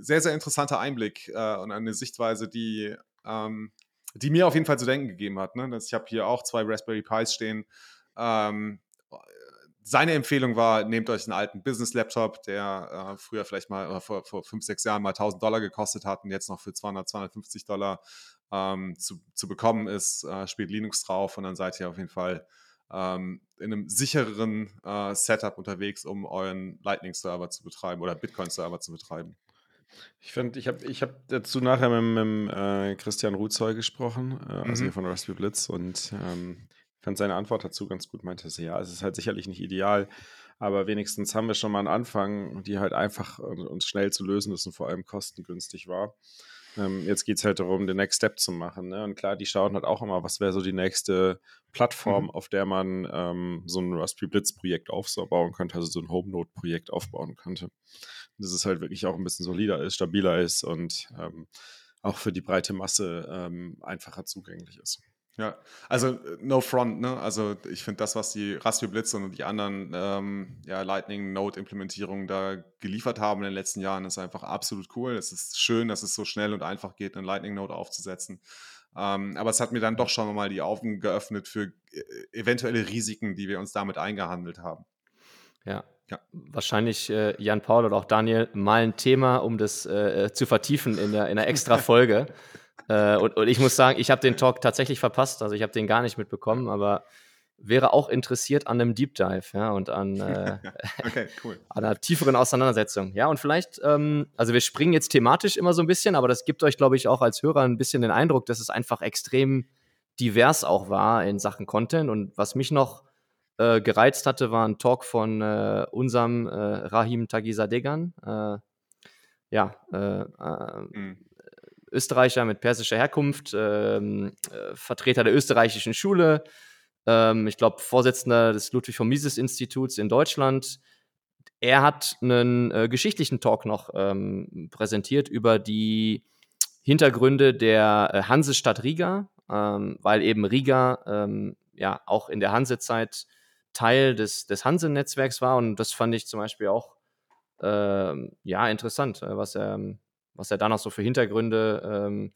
sehr, sehr interessanter Einblick äh, und eine Sichtweise, die, ähm, die mir auf jeden Fall zu denken gegeben hat. Ne? Ich habe hier auch zwei Raspberry Pis stehen. Ähm, seine Empfehlung war, nehmt euch einen alten Business-Laptop, der äh, früher vielleicht mal vor, vor fünf, sechs Jahren mal 1000 Dollar gekostet hat und jetzt noch für 200, 250 Dollar ähm, zu, zu bekommen ist, äh, spielt Linux drauf und dann seid ihr auf jeden Fall ähm, in einem sichereren äh, Setup unterwegs, um euren Lightning-Server zu betreiben oder Bitcoin-Server zu betreiben. Ich finde, ich habe ich hab dazu nachher mit, mit äh, Christian Ruzoy gesprochen, äh, also mhm. von Raspberry Blitz, und ähm, fand seine Antwort dazu ganz gut. Meinte er, ja, es ist halt sicherlich nicht ideal, aber wenigstens haben wir schon mal einen Anfang, die halt einfach und schnell zu lösen ist und vor allem kostengünstig war. Ähm, jetzt geht es halt darum, den Next Step zu machen. Ne? Und klar, die schauen halt auch immer, was wäre so die nächste Plattform, mhm. auf der man ähm, so ein Raspberry Blitz-Projekt aufbauen könnte, also so ein Home Node-Projekt aufbauen könnte. Dass es halt wirklich auch ein bisschen solider ist, stabiler ist und ähm, auch für die breite Masse ähm, einfacher zugänglich ist. Ja, also äh, no front, ne? Also ich finde das, was die Raspberry Blitz und die anderen ähm, ja, Lightning Node Implementierungen da geliefert haben in den letzten Jahren, ist einfach absolut cool. Es ist schön, dass es so schnell und einfach geht, einen Lightning Node aufzusetzen. Ähm, aber es hat mir dann doch schon mal die Augen geöffnet für äh, eventuelle Risiken, die wir uns damit eingehandelt haben. Ja, ja. Wahrscheinlich äh, Jan Paul oder auch Daniel mal ein Thema, um das äh, zu vertiefen in der, in der extra Folge. Äh, und, und, ich muss sagen, ich habe den Talk tatsächlich verpasst. Also ich habe den gar nicht mitbekommen, aber wäre auch interessiert an einem Deep Dive, ja, und an, äh, okay, cool. an einer tieferen Auseinandersetzung. Ja, und vielleicht, ähm, also wir springen jetzt thematisch immer so ein bisschen, aber das gibt euch, glaube ich, auch als Hörer ein bisschen den Eindruck, dass es einfach extrem divers auch war in Sachen Content. Und was mich noch äh, gereizt hatte, war ein Talk von äh, unserem äh, Rahim Tagisadegan. Äh, ja, mhm Österreicher mit persischer Herkunft, ähm, äh, Vertreter der österreichischen Schule, ähm, ich glaube, Vorsitzender des Ludwig von Mises Instituts in Deutschland. Er hat einen äh, geschichtlichen Talk noch ähm, präsentiert über die Hintergründe der äh, Hansestadt Riga, ähm, weil eben Riga ähm, ja auch in der Hansezeit Teil des, des Hanse-Netzwerks war und das fand ich zum Beispiel auch ähm, ja interessant, äh, was er was er da noch so für Hintergründe ähm,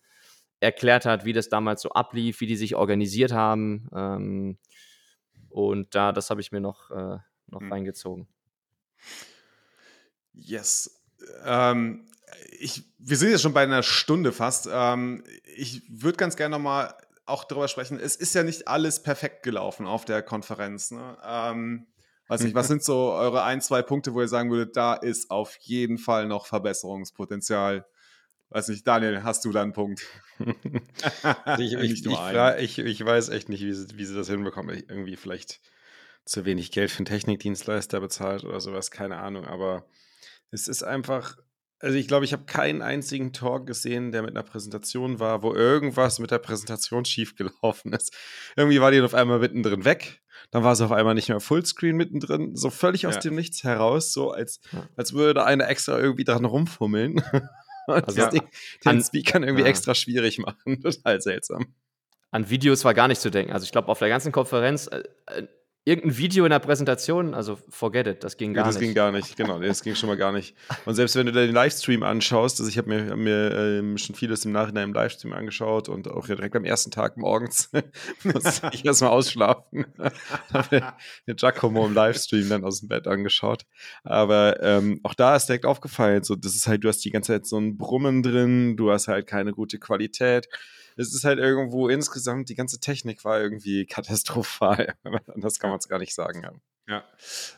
erklärt hat, wie das damals so ablief, wie die sich organisiert haben. Ähm, und da, das habe ich mir noch, äh, noch mhm. reingezogen. Yes. Ähm, ich, wir sind jetzt schon bei einer Stunde fast. Ähm, ich würde ganz gerne nochmal auch darüber sprechen. Es ist ja nicht alles perfekt gelaufen auf der Konferenz. Ne? Weiß nicht, was sind so eure ein, zwei Punkte, wo ihr sagen würdet, da ist auf jeden Fall noch Verbesserungspotenzial? Weiß nicht, Daniel, hast du da einen Punkt? ich, ich, ich, ich, weiß echt nicht, wie sie, wie sie das hinbekommen. Irgendwie vielleicht zu wenig Geld für einen Technikdienstleister bezahlt oder sowas, keine Ahnung. Aber es ist einfach, also ich glaube, ich habe keinen einzigen Talk gesehen, der mit einer Präsentation war, wo irgendwas mit der Präsentation schiefgelaufen ist. Irgendwie war die auf einmal mittendrin weg dann war es auf einmal nicht mehr Fullscreen mittendrin, so völlig aus ja. dem Nichts heraus, so als, ja. als würde einer extra irgendwie dran rumfummeln. Und also das Ding, den Speakern irgendwie extra schwierig machen. Total seltsam. An Videos war gar nicht zu denken. Also ich glaube, auf der ganzen Konferenz, äh, äh irgendein Video in der Präsentation, also forget it, das ging gar das nicht. Das ging gar nicht, genau, das ging schon mal gar nicht. Und selbst wenn du den Livestream anschaust, also ich habe mir, hab mir ähm, schon vieles im Nachhinein im Livestream angeschaut und auch direkt am ersten Tag morgens musste ich erstmal ausschlafen. habe mir Giacomo im Livestream dann aus dem Bett angeschaut. Aber ähm, auch da ist direkt aufgefallen, so, das ist halt, du hast die ganze Zeit so ein Brummen drin, du hast halt keine gute Qualität es ist halt irgendwo insgesamt, die ganze Technik war irgendwie katastrophal. das kann man es gar nicht sagen. Ja.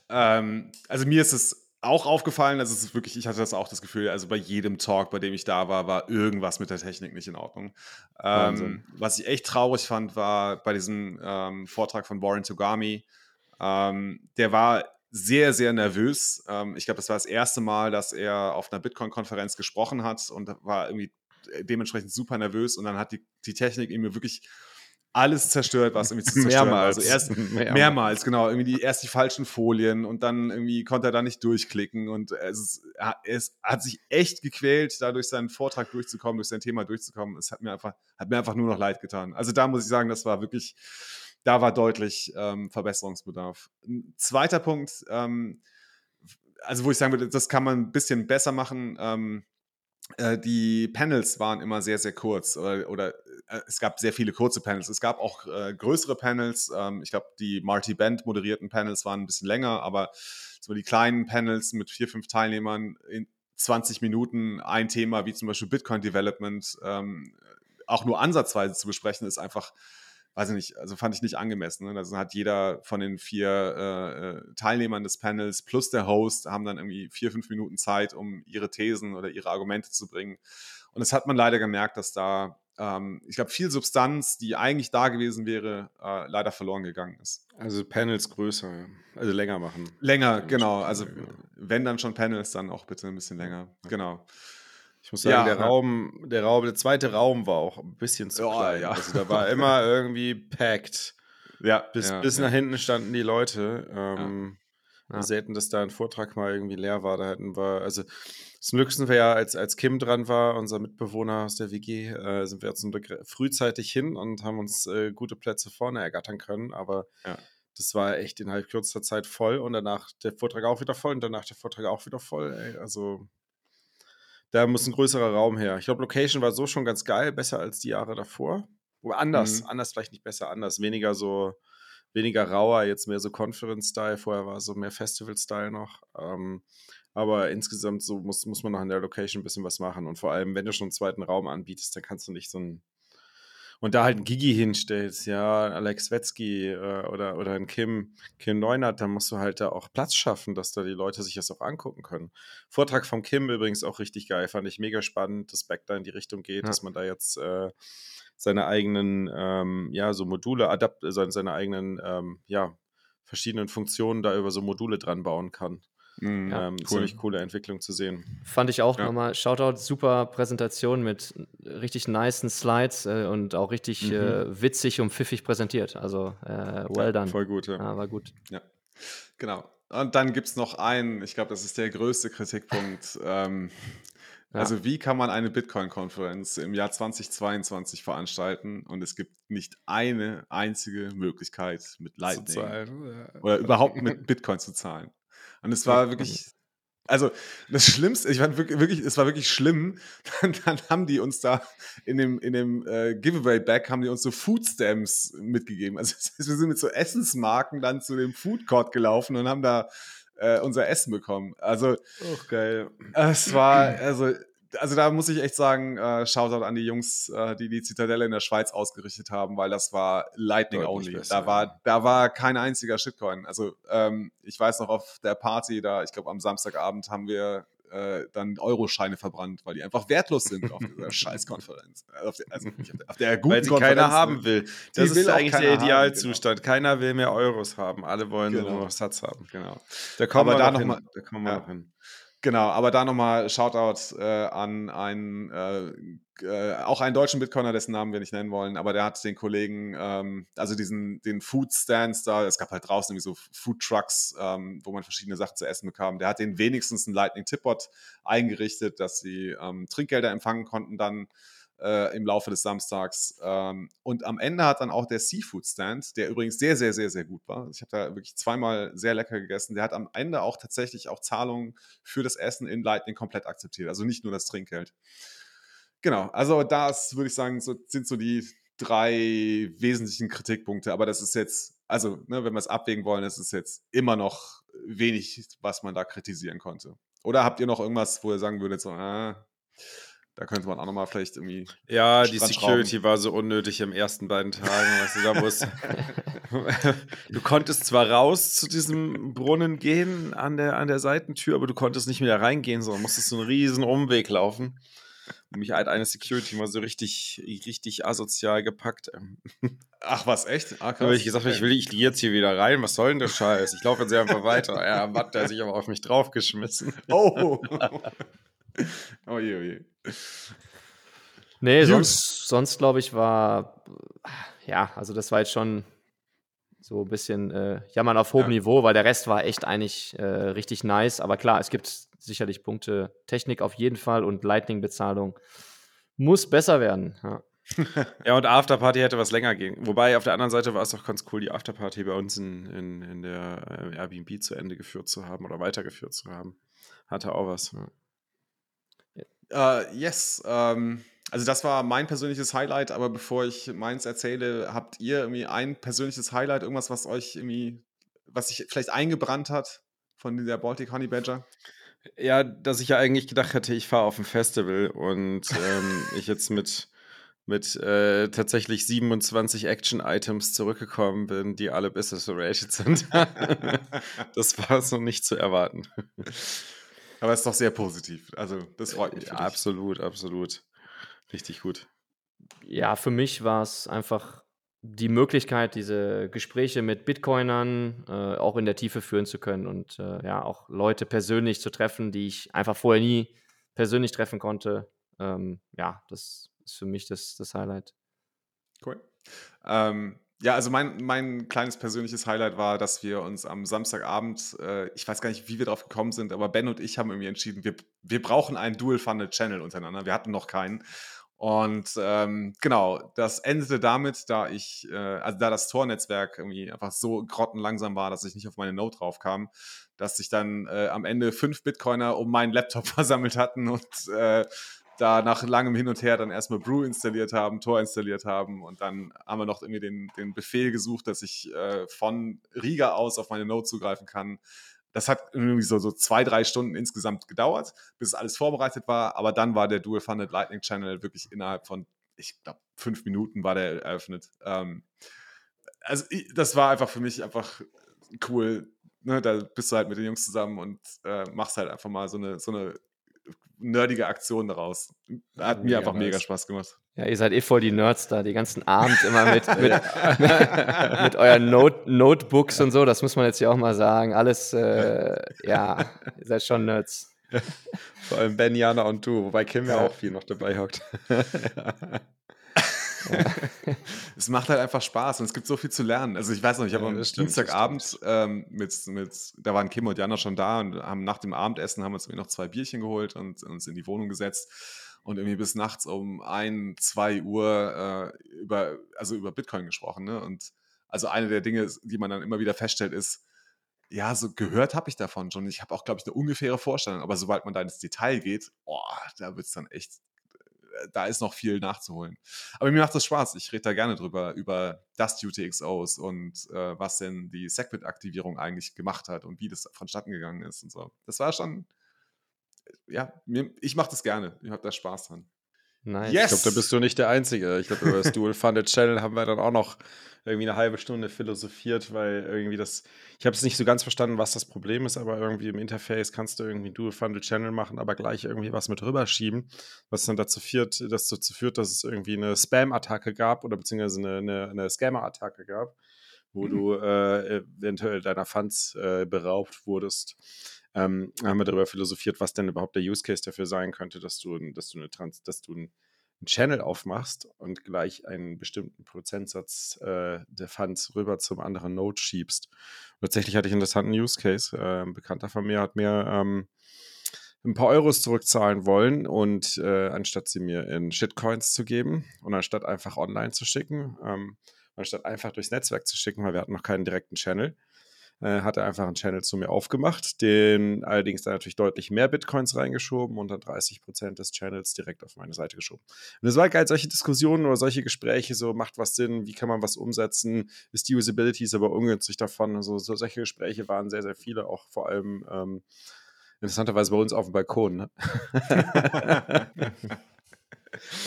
Ähm, also mir ist es auch aufgefallen, also es ist wirklich, ich hatte das auch das Gefühl, also bei jedem Talk, bei dem ich da war, war irgendwas mit der Technik nicht in Ordnung. Ähm, was ich echt traurig fand, war bei diesem ähm, Vortrag von Warren Togami, ähm, der war sehr, sehr nervös. Ähm, ich glaube, das war das erste Mal, dass er auf einer Bitcoin-Konferenz gesprochen hat und war irgendwie dementsprechend super nervös und dann hat die, die Technik irgendwie wirklich alles zerstört, was irgendwie zu zerstören mehrmals. Also erst mehrmals. mehrmals, genau, irgendwie die, erst die falschen Folien und dann irgendwie konnte er da nicht durchklicken und es, es hat sich echt gequält, da durch seinen Vortrag durchzukommen, durch sein Thema durchzukommen. Es hat mir einfach, hat mir einfach nur noch leid getan. Also da muss ich sagen, das war wirklich, da war deutlich ähm, Verbesserungsbedarf. Ein zweiter Punkt, ähm, also wo ich sagen würde, das kann man ein bisschen besser machen, ähm, äh, die Panels waren immer sehr, sehr kurz oder, oder äh, es gab sehr viele kurze Panels. Es gab auch äh, größere Panels. Ähm, ich glaube, die Marty Band moderierten Panels waren ein bisschen länger, aber so die kleinen Panels mit vier, fünf Teilnehmern in 20 Minuten ein Thema wie zum Beispiel Bitcoin Development ähm, auch nur ansatzweise zu besprechen, ist einfach weiß ich nicht, also fand ich nicht angemessen. Ne? Also hat jeder von den vier äh, äh, Teilnehmern des Panels plus der Host haben dann irgendwie vier, fünf Minuten Zeit, um ihre Thesen oder ihre Argumente zu bringen. Und das hat man leider gemerkt, dass da, ähm, ich glaube, viel Substanz, die eigentlich da gewesen wäre, äh, leider verloren gegangen ist. Also Panels größer, also länger machen. Länger, genau. Also wenn dann schon Panels, dann auch bitte ein bisschen länger. Genau. Ich muss sagen, ja, der Raum, der Raum, der zweite Raum war auch ein bisschen zu oh, klein. Ja. Also da war immer irgendwie packed. Ja. Bis, ja, bis nach hinten standen die Leute. Ähm, ja. Selten, dass da ein Vortrag mal irgendwie leer war. Da hätten wir, also zum Glück sind wir ja, als, als Kim dran war, unser Mitbewohner aus der WG, äh, sind wir jetzt frühzeitig hin und haben uns äh, gute Plätze vorne ergattern können. Aber das war echt innerhalb kürzester Zeit voll und danach der Vortrag auch wieder voll und danach der Vortrag auch wieder voll. Ey. Also da muss ein größerer Raum her. Ich glaube, Location war so schon ganz geil, besser als die Jahre davor. Oder anders, mhm. anders vielleicht nicht besser, anders. Weniger so, weniger rauer, jetzt mehr so Conference-Style. Vorher war es so mehr Festival-Style noch. Ähm, aber insgesamt so muss, muss man noch in der Location ein bisschen was machen. Und vor allem, wenn du schon einen zweiten Raum anbietest, dann kannst du nicht so ein und da halt ein Gigi hinstellst, ja, Alex Wetzky äh, oder, oder ein Kim, Kim Neunert, dann musst du halt da auch Platz schaffen, dass da die Leute sich das auch angucken können. Vortrag von Kim übrigens auch richtig geil, fand ich mega spannend, dass Beck da in die Richtung geht, ja. dass man da jetzt äh, seine eigenen, ähm, ja, so Module, adapt, seine, seine eigenen, ähm, ja, verschiedenen Funktionen da über so Module dran bauen kann. Mhm, ja, ähm, cool. Ziemlich coole Entwicklung zu sehen. Fand ich auch ja. nochmal. Shoutout, super Präsentation mit richtig nicen Slides äh, und auch richtig mhm. äh, witzig und pfiffig präsentiert. Also äh, well ja, done. Voll gut, ja. ja. War gut. Ja, genau. Und dann gibt es noch einen, ich glaube, das ist der größte Kritikpunkt. ähm, also, wie kann man eine Bitcoin-Konferenz im Jahr 2022 veranstalten und es gibt nicht eine einzige Möglichkeit mit Lightning oder überhaupt mit Bitcoin zu zahlen? Und es war wirklich, also das Schlimmste, ich fand wirklich, es war wirklich schlimm. Dann, dann haben die uns da in dem, in dem äh, Giveaway-Bag haben die uns so Food Stamps mitgegeben. Also wir sind mit so Essensmarken dann zu dem Food Court gelaufen und haben da äh, unser Essen bekommen. Also, oh, geil. Es war, also also da muss ich echt sagen, äh, Shoutout an die Jungs, äh, die die Zitadelle in der Schweiz ausgerichtet haben, weil das war Lightning only. Besser, da war, da war kein einziger Shitcoin. Also ähm, ich weiß noch auf der Party da, ich glaube am Samstagabend haben wir äh, dann Euroscheine verbrannt, weil die einfach wertlos sind auf dieser Scheißkonferenz. Auf der, also auf der guten weil sie keiner haben will. Das ist eigentlich der Idealzustand. Haben, genau. Keiner will mehr Euros haben. Alle wollen genau. nur noch Satz haben. Genau. Da kommen Aber wir da noch hin. Mal, da kommen wir ja. noch hin. Genau, aber da nochmal Shoutout äh, an einen, äh, äh, auch einen deutschen Bitcoiner, dessen Namen wir nicht nennen wollen, aber der hat den Kollegen, ähm, also diesen, den Food Stands da, es gab halt draußen irgendwie so Food Trucks, ähm, wo man verschiedene Sachen zu essen bekam. Der hat den wenigstens einen Lightning Tipbot eingerichtet, dass sie ähm, Trinkgelder empfangen konnten dann äh, im Laufe des Samstags. Ähm, und am Ende hat dann auch der Seafood Stand, der übrigens sehr, sehr, sehr, sehr gut war. Ich habe da wirklich zweimal sehr lecker gegessen. Der hat am Ende auch tatsächlich auch Zahlungen für das Essen in Lightning komplett akzeptiert. Also nicht nur das Trinkgeld. Genau, also das würde ich sagen, so, sind so die drei wesentlichen Kritikpunkte. Aber das ist jetzt, also ne, wenn wir es abwägen wollen, ist es jetzt immer noch wenig, was man da kritisieren konnte. Oder habt ihr noch irgendwas, wo ihr sagen würdet, so, äh, da könnte man auch nochmal vielleicht irgendwie. Ja, die Security war so unnötig im ersten beiden Tagen. Weißt du, da muss, du konntest zwar raus zu diesem Brunnen gehen an der, an der Seitentür, aber du konntest nicht mehr reingehen, sondern musstest so einen riesen Umweg laufen. Und mich hat eine Security mal so richtig, richtig asozial gepackt. Ach was, echt? Ah, habe ich gesagt, ich will ich jetzt hier wieder rein. Was soll denn der Scheiß? Ich laufe jetzt einfach weiter. Ja, hat der sich aber auf mich draufgeschmissen. Oh. oh je, oh je. Nee, Gut. sonst, sonst glaube ich, war, ja, also das war jetzt schon so ein bisschen äh, jammern auf hohem ja. Niveau, weil der Rest war echt eigentlich äh, richtig nice. Aber klar, es gibt sicherlich Punkte Technik auf jeden Fall und Lightning-Bezahlung muss besser werden. Ja. ja, und Afterparty hätte was länger gehen. Wobei auf der anderen Seite war es doch ganz cool, die Afterparty bei uns in, in, in der äh, Airbnb zu Ende geführt zu haben oder weitergeführt zu haben. Hatte auch was. Ja. Uh, yes. Ähm, also das war mein persönliches Highlight, aber bevor ich meins erzähle, habt ihr irgendwie ein persönliches Highlight, irgendwas, was euch irgendwie, was sich vielleicht eingebrannt hat von der Baltic Honey Badger? Ja, dass ich ja eigentlich gedacht hätte, ich fahre auf ein Festival und ähm, ich jetzt mit, mit äh, tatsächlich 27 Action-Items zurückgekommen bin, die alle business-related sind. das war so nicht zu erwarten. Aber es ist doch sehr positiv. Also, das freut mich. Ja, absolut, absolut. Richtig gut. Ja, für mich war es einfach die Möglichkeit, diese Gespräche mit Bitcoinern äh, auch in der Tiefe führen zu können und äh, ja, auch Leute persönlich zu treffen, die ich einfach vorher nie persönlich treffen konnte. Ähm, ja, das ist für mich das, das Highlight. Cool. Ähm, ja, also mein, mein kleines persönliches Highlight war, dass wir uns am Samstagabend, äh, ich weiß gar nicht, wie wir drauf gekommen sind, aber Ben und ich haben irgendwie entschieden, wir, wir brauchen einen Dual-Funded Channel untereinander. Wir hatten noch keinen. Und ähm, genau, das endete damit, da ich, äh, also da das Tor-Netzwerk irgendwie einfach so grottenlangsam war, dass ich nicht auf meine Note draufkam, dass sich dann äh, am Ende fünf Bitcoiner um meinen Laptop versammelt hatten und äh, da nach langem Hin und Her dann erstmal Brew installiert haben, Tor installiert haben und dann haben wir noch irgendwie den, den Befehl gesucht, dass ich äh, von Riga aus auf meine Node zugreifen kann. Das hat irgendwie so, so zwei, drei Stunden insgesamt gedauert, bis alles vorbereitet war. Aber dann war der Dual Funded Lightning Channel wirklich innerhalb von, ich glaube, fünf Minuten war der eröffnet. Ähm, also ich, das war einfach für mich einfach cool. Ne? Da bist du halt mit den Jungs zusammen und äh, machst halt einfach mal so eine, so eine nerdige Aktion daraus. Hat mega mir einfach nice. mega Spaß gemacht. Ja, ihr seid eh voll die Nerds da, die ganzen Abend immer mit, mit, mit euren Note Notebooks und so, das muss man jetzt ja auch mal sagen. Alles, äh, ja, ihr seid schon Nerds. Vor allem Ben, Jana und du, wobei Kim ja auch viel noch dabei hockt. es macht halt einfach Spaß und es gibt so viel zu lernen. Also ich weiß noch, ich habe ja, am Dienstagabend ähm, mit, mit, da waren Kim und Jana schon da und haben nach dem Abendessen haben uns noch zwei Bierchen geholt und uns in die Wohnung gesetzt und irgendwie bis nachts um ein, zwei Uhr äh, über, also über Bitcoin gesprochen. Ne? Und also eine der Dinge, die man dann immer wieder feststellt, ist, ja, so gehört habe ich davon schon. Ich habe auch, glaube ich, eine ungefähre Vorstellung, aber sobald man da ins Detail geht, oh, da wird es dann echt da ist noch viel nachzuholen. Aber mir macht das Spaß. Ich rede da gerne drüber, über Dust UTXOs und äh, was denn die Segment-Aktivierung eigentlich gemacht hat und wie das vonstatten gegangen ist und so. Das war schon, ja, mir, ich mache das gerne. Ich habe da Spaß dran. Nice. Yes. Ich glaube, da bist du nicht der Einzige. Ich glaube, über das Dual Funded Channel haben wir dann auch noch irgendwie eine halbe Stunde philosophiert, weil irgendwie das, ich habe es nicht so ganz verstanden, was das Problem ist, aber irgendwie im Interface kannst du irgendwie Dual Funded Channel machen, aber gleich irgendwie was mit rüberschieben, was dann dazu führt, das dazu führt, dass es irgendwie eine Spam-Attacke gab oder beziehungsweise eine, eine, eine Scammer-Attacke gab wo du äh, eventuell deiner Funds äh, beraubt wurdest. Ähm, haben wir darüber philosophiert, was denn überhaupt der Use Case dafür sein könnte, dass du, dass du, eine Trans dass du einen Channel aufmachst und gleich einen bestimmten Prozentsatz äh, der Funds rüber zum anderen Node schiebst. Und tatsächlich hatte ich einen interessanten Use Case. Äh, ein Bekannter von mir hat mir ähm, ein paar Euros zurückzahlen wollen und äh, anstatt sie mir in Shitcoins zu geben und anstatt einfach online zu schicken, ähm, anstatt einfach durchs Netzwerk zu schicken, weil wir hatten noch keinen direkten Channel, äh, hat er einfach einen Channel zu mir aufgemacht, den allerdings dann natürlich deutlich mehr Bitcoins reingeschoben und dann 30 Prozent des Channels direkt auf meine Seite geschoben. Und es war geil, solche Diskussionen oder solche Gespräche, so macht was Sinn, wie kann man was umsetzen, ist die Usability ist aber ungünstig davon. Also so, solche Gespräche waren sehr, sehr viele, auch vor allem ähm, Interessanterweise bei uns auf dem Balkon. Ne?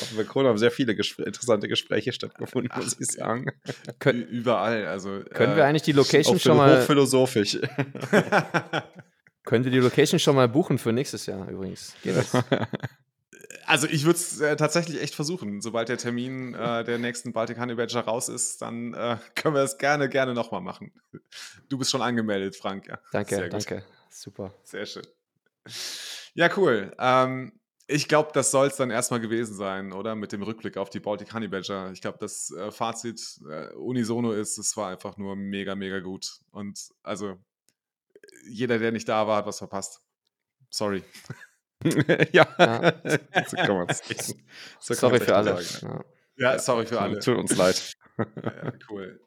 auf dem Balkon haben sehr viele gespr interessante Gespräche stattgefunden, Ach, muss ich sagen. Kön überall. Also, können äh, wir eigentlich die Location schon mal. Hochphilosophisch. können wir die Location schon mal buchen für nächstes Jahr übrigens? Geht das? Also ich würde es äh, tatsächlich echt versuchen. Sobald der Termin äh, der nächsten Baltic Honey Badger raus ist, dann äh, können wir es gerne, gerne nochmal machen. Du bist schon angemeldet, Frank. Ja. Danke, danke. Super. Sehr schön. Ja, cool. Ähm, ich glaube, das soll es dann erstmal gewesen sein, oder? Mit dem Rückblick auf die Baltic Honey Badger. Ich glaube, das äh, Fazit äh, unisono ist, es war einfach nur mega, mega gut. Und also, jeder, der nicht da war, hat was verpasst. Sorry. ja, ja. so kann so Sorry für alle. Ja. ja. sorry für alle. Tut uns leid. ja, cool.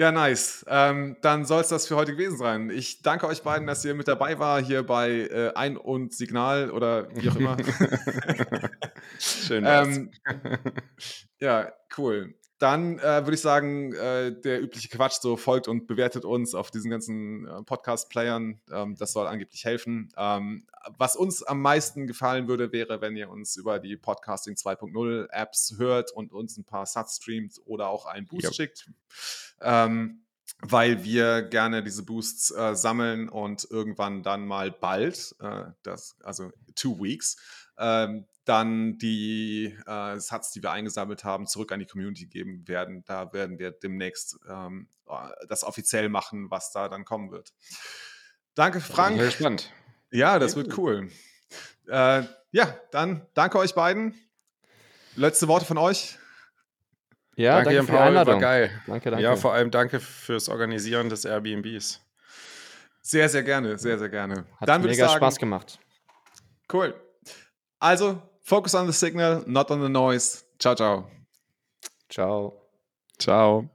Ja, nice. Ähm, dann soll es das für heute gewesen sein. Ich danke euch beiden, dass ihr mit dabei war hier bei äh, Ein- und Signal oder wie auch immer. Schön. ähm, ja, cool. Dann äh, würde ich sagen, äh, der übliche Quatsch, so folgt und bewertet uns auf diesen ganzen äh, Podcast-Playern. Ähm, das soll angeblich helfen. Ähm, was uns am meisten gefallen würde, wäre, wenn ihr uns über die Podcasting 2.0 Apps hört und uns ein paar Sats streamt oder auch einen Boost yep. schickt. Ähm, weil wir gerne diese Boosts äh, sammeln und irgendwann dann mal bald, äh, das, also two weeks, ähm, dann die äh, Sats, die wir eingesammelt haben, zurück an die Community geben werden. Da werden wir demnächst ähm, das offiziell machen, was da dann kommen wird. Danke, Frank. Sehr spannend. Ja, das wird cool. Äh, ja, dann danke euch beiden. Letzte Worte von euch. Ja, danke, danke für die Einladung. War geil. Danke, danke. Ja, vor allem danke fürs Organisieren des Airbnbs. Sehr, sehr gerne, sehr, sehr gerne. Hat dann mega sagen, Spaß gemacht. Cool. Also, Focus on the signal, not on the noise. Ciao, ciao. Ciao. Ciao.